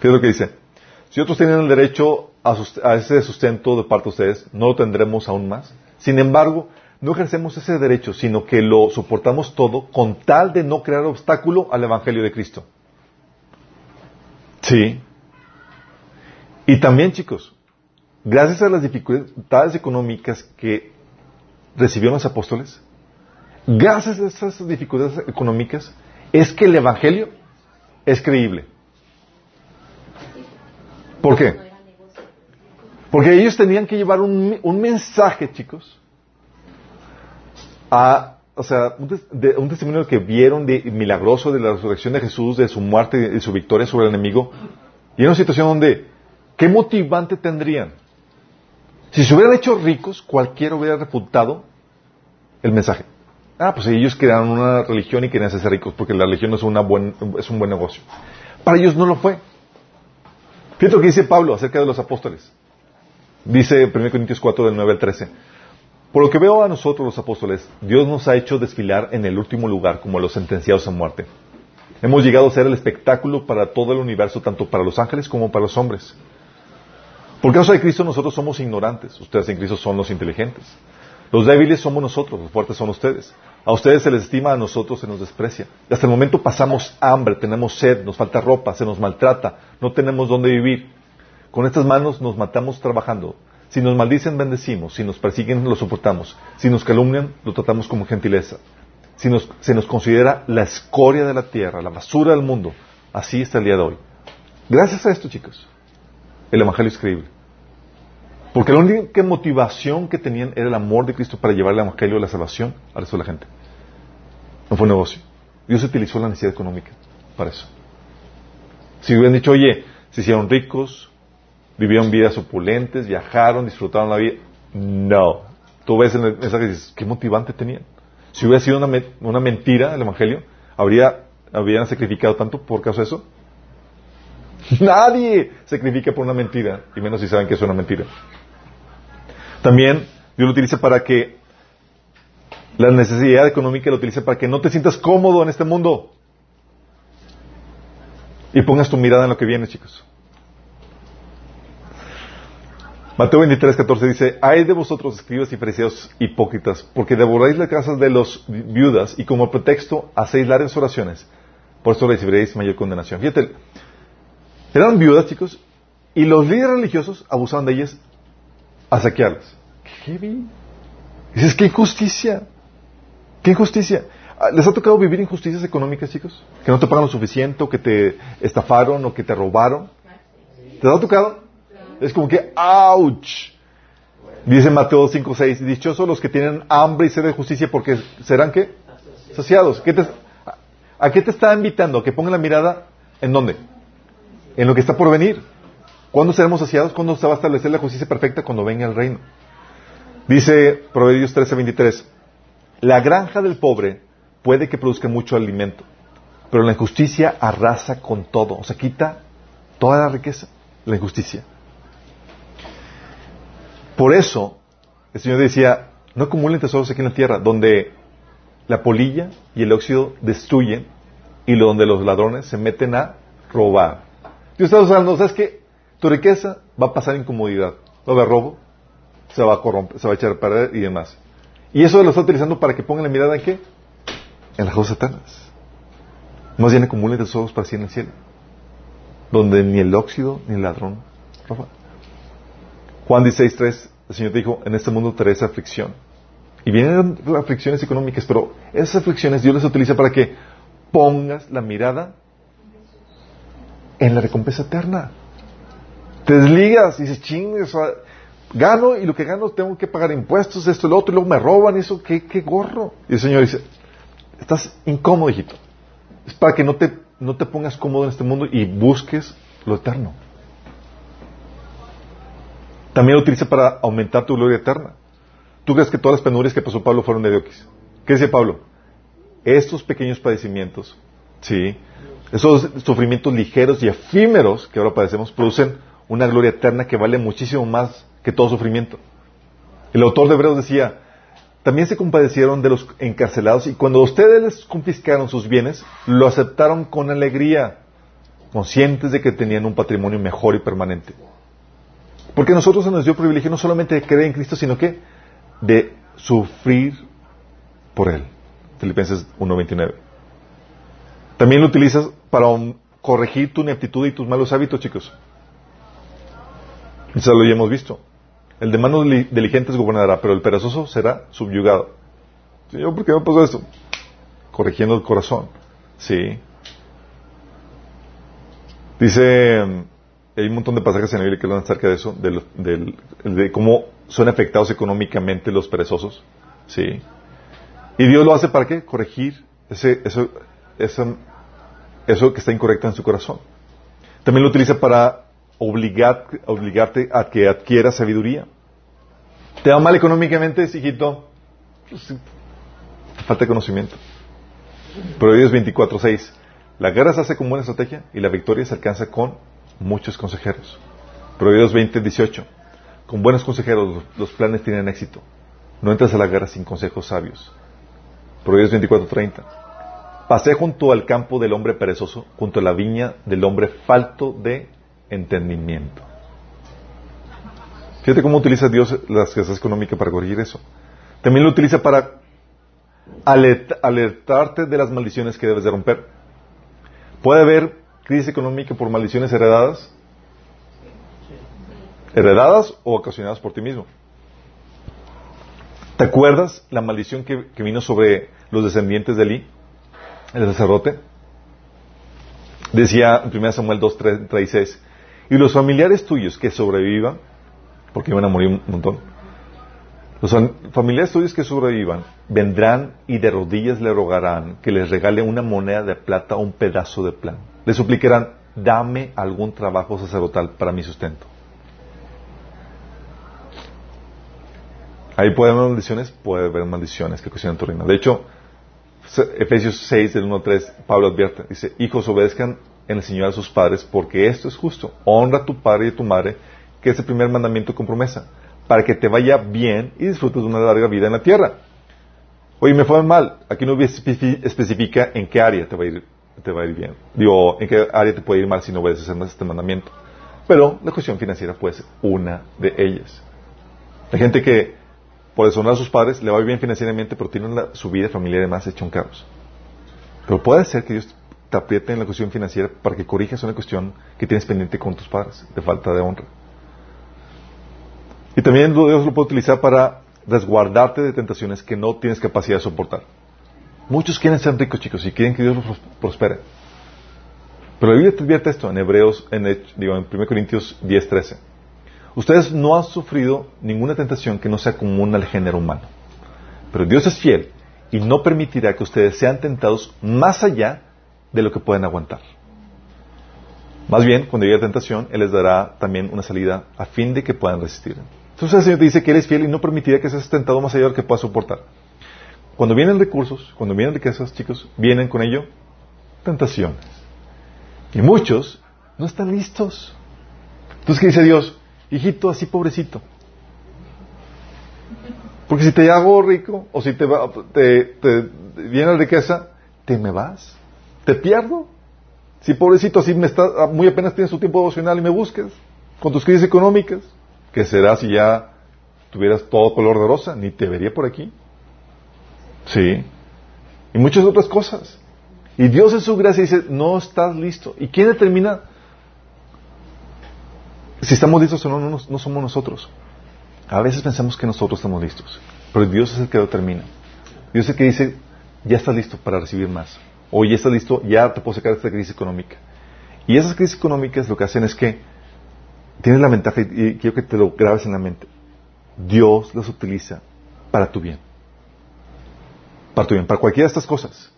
¿Qué es lo que dice? Si otros tienen el derecho a, ese sustento de parte de ustedes, no lo tendremos aún más. Sin embargo, no ejercemos ese derecho, sino que lo soportamos todo con tal de no crear obstáculo al Evangelio de Cristo. Sí. Y también, chicos, gracias a las dificultades económicas que recibieron los apóstoles, gracias a esas dificultades económicas, es que el Evangelio es creíble. ¿Por qué? Porque ellos tenían que llevar un, un mensaje, chicos, a o sea, un, testimonio que vieron de milagroso de la resurrección de Jesús, de su muerte y de su victoria sobre el enemigo, y en una situación donde, ¿qué motivante tendrían? Si se hubieran hecho ricos, cualquiera hubiera refutado el mensaje. Ah, pues ellos crearon una religión y querían ser ricos, porque la religión es, una buen, es un buen negocio. Para ellos no lo fue. Fíjate lo que dice Pablo acerca de los apóstoles. Dice 1 Corintios 4, del 9 al 13. Por lo que veo a nosotros los apóstoles, Dios nos ha hecho desfilar en el último lugar como los sentenciados a muerte. Hemos llegado a ser el espectáculo para todo el universo, tanto para los ángeles como para los hombres. Por causa de Cristo nosotros somos ignorantes, ustedes en Cristo son los inteligentes. Los débiles somos nosotros, los fuertes son ustedes. A ustedes se les estima, a nosotros se nos desprecia. Hasta el momento pasamos hambre, tenemos sed, nos falta ropa, se nos maltrata, no tenemos dónde vivir. Con estas manos nos matamos trabajando. Si nos maldicen, bendecimos. Si nos persiguen, lo soportamos. Si nos calumnian, lo tratamos como gentileza. Si nos, se nos considera la escoria de la tierra, la basura del mundo, así está el día de hoy. Gracias a esto, chicos, el Evangelio es creíble. Porque la única motivación que tenían era el amor de Cristo para llevar el Evangelio, la salvación al resto de la gente. No fue negocio. Dios utilizó la necesidad económica para eso. Si hubieran dicho, oye, se hicieron ricos, vivieron vidas opulentes, viajaron, disfrutaron la vida. No. Tú ves en el mensaje y dices, qué motivante tenían. Si hubiera sido una, una mentira el Evangelio, ¿habría, ¿habrían sacrificado tanto por causa de eso? Nadie sacrifica por una mentira, y menos si saben que es una mentira. También Dios lo utiliza para que la necesidad económica lo utiliza para que no te sientas cómodo en este mundo. Y pongas tu mirada en lo que viene, chicos. Mateo 23, 14 dice, hay de vosotros escribas y fariseos hipócritas, porque devoráis las casas de los viudas y como pretexto hacéis largas oraciones. Por eso recibiréis mayor condenación. Fíjate, eran viudas, chicos, y los líderes religiosos abusaban de ellas a saquearlas. ¡Qué heavy! Dices, ¡qué injusticia! ¡Qué injusticia! Ah, ¿Les ha tocado vivir injusticias económicas, chicos? Que no te pagan lo suficiente, o que te estafaron, o que te robaron. ¿Te ha tocado? Es como que, ¡ouch! Dice Mateo 5.6, dichosos los que tienen hambre y sed de justicia porque serán qué? Saciados. ¿A qué te está invitando? ¿A que ponga la mirada en dónde? En lo que está por venir. ¿Cuándo seremos saciados? ¿Cuándo se va a establecer la justicia perfecta? Cuando venga el reino. Dice Proverbios 13.23, la granja del pobre puede que produzca mucho alimento, pero la injusticia arrasa con todo, o sea, quita toda la riqueza, la injusticia. Por eso, el Señor decía, no acumulen tesoros aquí en la tierra, donde la polilla y el óxido destruyen y donde los ladrones se meten a robar. Dios está hablando, ¿sabes qué? Tu riqueza va a pasar incomodidad, va a haber robo, se va a corromper, se va a echar a perder y demás. Y eso lo está utilizando para que pongan la mirada en qué? En las cosas eternas. Más bien acumulen tesoros para sí en el cielo, donde ni el óxido ni el ladrón roba. Juan 16.3, el Señor dijo, en este mundo traes aflicción. Y vienen aflicciones económicas, pero esas aflicciones Dios las utiliza para que pongas la mirada en la recompensa eterna. Te desligas y dices, chingue, gano y lo que gano tengo que pagar impuestos, esto y lo otro, y luego me roban, eso, qué, qué gorro. Y el Señor dice, estás incómodo, hijito. Es para que no te, no te pongas cómodo en este mundo y busques lo eterno. También lo utiliza para aumentar tu gloria eterna. ¿Tú crees que todas las penurias que pasó Pablo fueron de Dios? ¿Qué dice Pablo? Estos pequeños padecimientos, ¿sí? Esos sufrimientos ligeros y efímeros que ahora padecemos producen una gloria eterna que vale muchísimo más que todo sufrimiento. El autor de Hebreos decía, también se compadecieron de los encarcelados y cuando ustedes les confiscaron sus bienes, lo aceptaron con alegría, conscientes de que tenían un patrimonio mejor y permanente. Porque a nosotros se nos dio privilegio no solamente de creer en Cristo, sino que de sufrir por Él. Filipenses 1.29. También lo utilizas para corregir tu ineptitud y tus malos hábitos, chicos. Eso lo ya hemos visto. El de manos diligentes gobernará, pero el perezoso será subyugado. Señor, ¿por qué me pasó esto? Corrigiendo el corazón. Sí. Dice, hay un montón de pasajes en la Biblia que hablan acerca de eso, de, de cómo son afectados económicamente los perezosos. Sí. Y Dios lo hace para qué? Corregir ese, eso, eso, eso que está incorrecto en su corazón. También lo utiliza para obligar, obligarte a que adquieras sabiduría. ¿Te va mal económicamente, hijito? Pues, falta conocimiento. Proverbios 24.6. La guerra se hace con buena estrategia y la victoria se alcanza con muchos consejeros. Proverbios 20.18. Con buenos consejeros los planes tienen éxito. No entras a la guerra sin consejos sabios. Proverbios 24.30. Pasé junto al campo del hombre perezoso, junto a la viña del hombre falto de entendimiento. Fíjate cómo utiliza Dios las casas económicas para corregir eso. También lo utiliza para alertarte de las maldiciones que debes de romper. Puede haber crisis económica por maldiciones heredadas, heredadas o ocasionadas por ti mismo. ¿Te acuerdas la maldición que, vino sobre los descendientes de Eli, el sacerdote? Decía en 1 Samuel 2.36, y los familiares tuyos que sobrevivan, porque iban a morir un montón, los familiares tuyos que sobrevivan vendrán y de rodillas le rogarán que les regale una moneda de plata o un pedazo de plan. Le suplicarán, dame algún trabajo sacerdotal para mi sustento. Ahí puede haber maldiciones, puede haber maldiciones que cuestionan tu reino. De hecho, Efesios 6, del 1 al 3, Pablo advierte, dice, hijos obedezcan en el Señor a sus padres, porque esto es justo. Honra a tu padre y a tu madre, que es el primer mandamiento con promesa, para que te vaya bien y disfrutes de una larga vida en la tierra. Oye, me fue mal. Aquí no especifica en qué área te va a ir, te va a ir bien. Digo, en qué área te puede ir mal si no obedeces este mandamiento. Pero la cuestión financiera puede ser una de ellas. Hay gente que, por deshonrar a sus padres, le va bien financieramente, pero tiene su vida familiar y demás hecho un caos. Pero puede ser que Dios te apriete en la cuestión financiera para que corrijas una cuestión que tienes pendiente con tus padres, de falta de honra. Y también Dios lo puede utilizar para resguardarte de tentaciones que no tienes capacidad de soportar. Muchos quieren ser ricos, chicos, y quieren que Dios los prospere. Pero la Biblia te advierte esto en Hebreos, en, digo, en 1 Corintios 10:13. Ustedes no han sufrido ninguna tentación que no sea común al género humano. Pero Dios es fiel y no permitirá que ustedes sean tentados más allá de lo que pueden aguantar. Más bien, cuando llegue la tentación, Él les dará también una salida a fin de que puedan resistir. Entonces el Señor te dice que Él es fiel y no permitirá que seas tentado más allá de lo que puedas soportar. Cuando vienen recursos, cuando vienen riquezas, chicos, vienen con ello tentaciones. Y muchos no están listos. Entonces, ¿qué dice Dios? Hijito, así pobrecito. Porque si te hago rico, o si te, te, te viene la riqueza, te me vas. Te pierdo. Si pobrecito, así me está, muy apenas tienes tu tiempo devocional y me busques, con tus crisis económicas, ¿qué será si ya tuvieras todo color de rosa? Ni te vería por aquí. Sí. Y muchas otras cosas. Y Dios en su gracia dice, no estás listo. ¿Y quién determina si estamos listos o no? No, no somos nosotros. A veces pensamos que nosotros estamos listos, pero Dios es el que determina. Dios es el que dice, ya estás listo para recibir más. O ya estás listo, ya te puedo sacar de esta crisis económica. Y esas crisis económicas lo que hacen es que tienes la ventaja, y quiero que te lo grabes en la mente, Dios las utiliza para tu bien. Para tu bien, para cualquiera de estas cosas.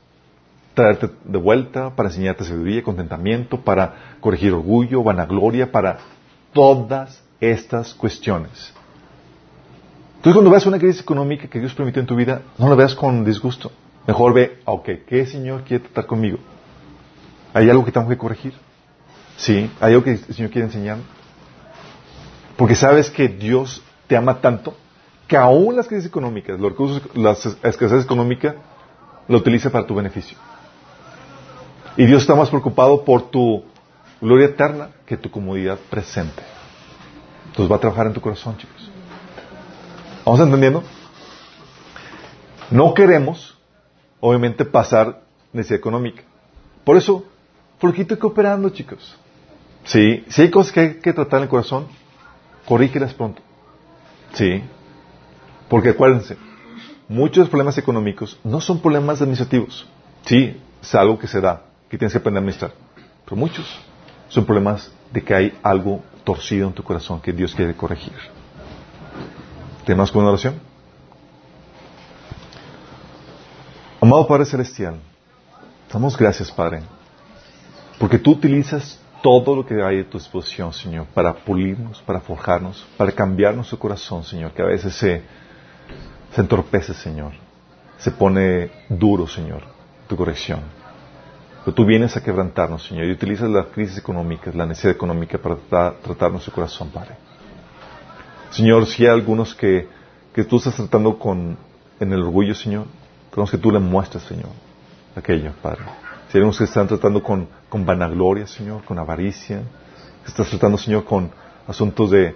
Traerte de vuelta, para enseñarte sabiduría, contentamiento, para corregir orgullo, vanagloria, para todas estas cuestiones. Entonces cuando veas una crisis económica que Dios permitió en tu vida, no la veas con disgusto. Mejor ve, ok, ¿qué Señor quiere tratar conmigo? ¿Hay algo que tengo que corregir? Sí, ¿hay algo que el Señor quiere enseñar? Porque sabes que Dios te ama tanto que aún las crisis económicas, los recursos, las escasez económica, lo utiliza para tu beneficio. Y Dios está más preocupado por tu gloria eterna que tu comodidad presente. Entonces va a trabajar en tu corazón, chicos. ¿Vamos entendiendo? No queremos, obviamente, pasar necesidad económica. Por eso, flojito y cooperando, chicos. Sí, si hay cosas que hay que tratar en el corazón, corrígelas pronto. Sí. Porque acuérdense, muchos problemas económicos no son problemas administrativos. Sí, es algo que se da, que tienes que aprender a administrar. Pero muchos son problemas de que hay algo torcido en tu corazón que Dios quiere corregir. ¿Tenemos con una oración? Amado Padre Celestial, damos gracias, Padre, porque tú utilizas todo lo que hay a tu disposición, Señor, para pulirnos, para forjarnos, para cambiar nuestro corazón, Señor, que a veces se, se entorpece, Señor, se pone duro, Señor, tu corrección. Pero tú vienes a quebrantarnos, Señor, y utilizas las crisis económicas, la necesidad económica para tratar, nuestro corazón, Padre. Señor, si hay algunos que, que tú estás tratando con, en el orgullo, Señor, queremos que tú le muestres, Señor, aquello, Padre. Si que están tratando con, con vanagloria, Señor, con avaricia, que estás tratando, Señor, con asuntos de,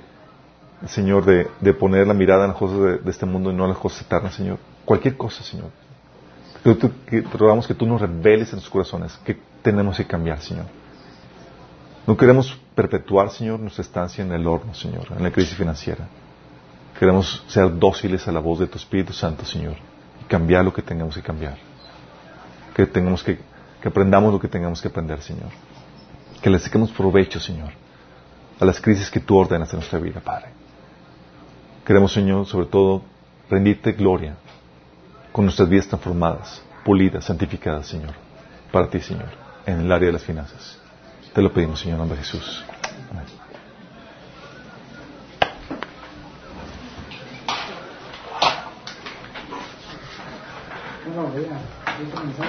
Señor, de, de poner la mirada en las cosas de, este mundo y no en las cosas eternas, Señor. Cualquier cosa, Señor. Te, rogamos que tú nos reveles en nuestros corazones que tenemos que cambiar, Señor. No queremos perpetuar, Señor, nuestra estancia en el horno, Señor, en la crisis financiera. Queremos ser dóciles a la voz de tu Espíritu Santo, Señor, cambiar lo que tengamos que cambiar. Que tengamos que que aprendamos lo que tengamos que aprender, Señor. Que le saquemos provecho, Señor, a las crisis que tú ordenas en nuestra vida, Padre. Queremos, Señor, sobre todo, rendirte gloria con nuestras vidas transformadas, pulidas, santificadas, Señor, para ti, Señor, en el área de las finanzas. Te lo pedimos, Señor, en nombre de Jesús. Amén. 那到我回你吧回去帮你烧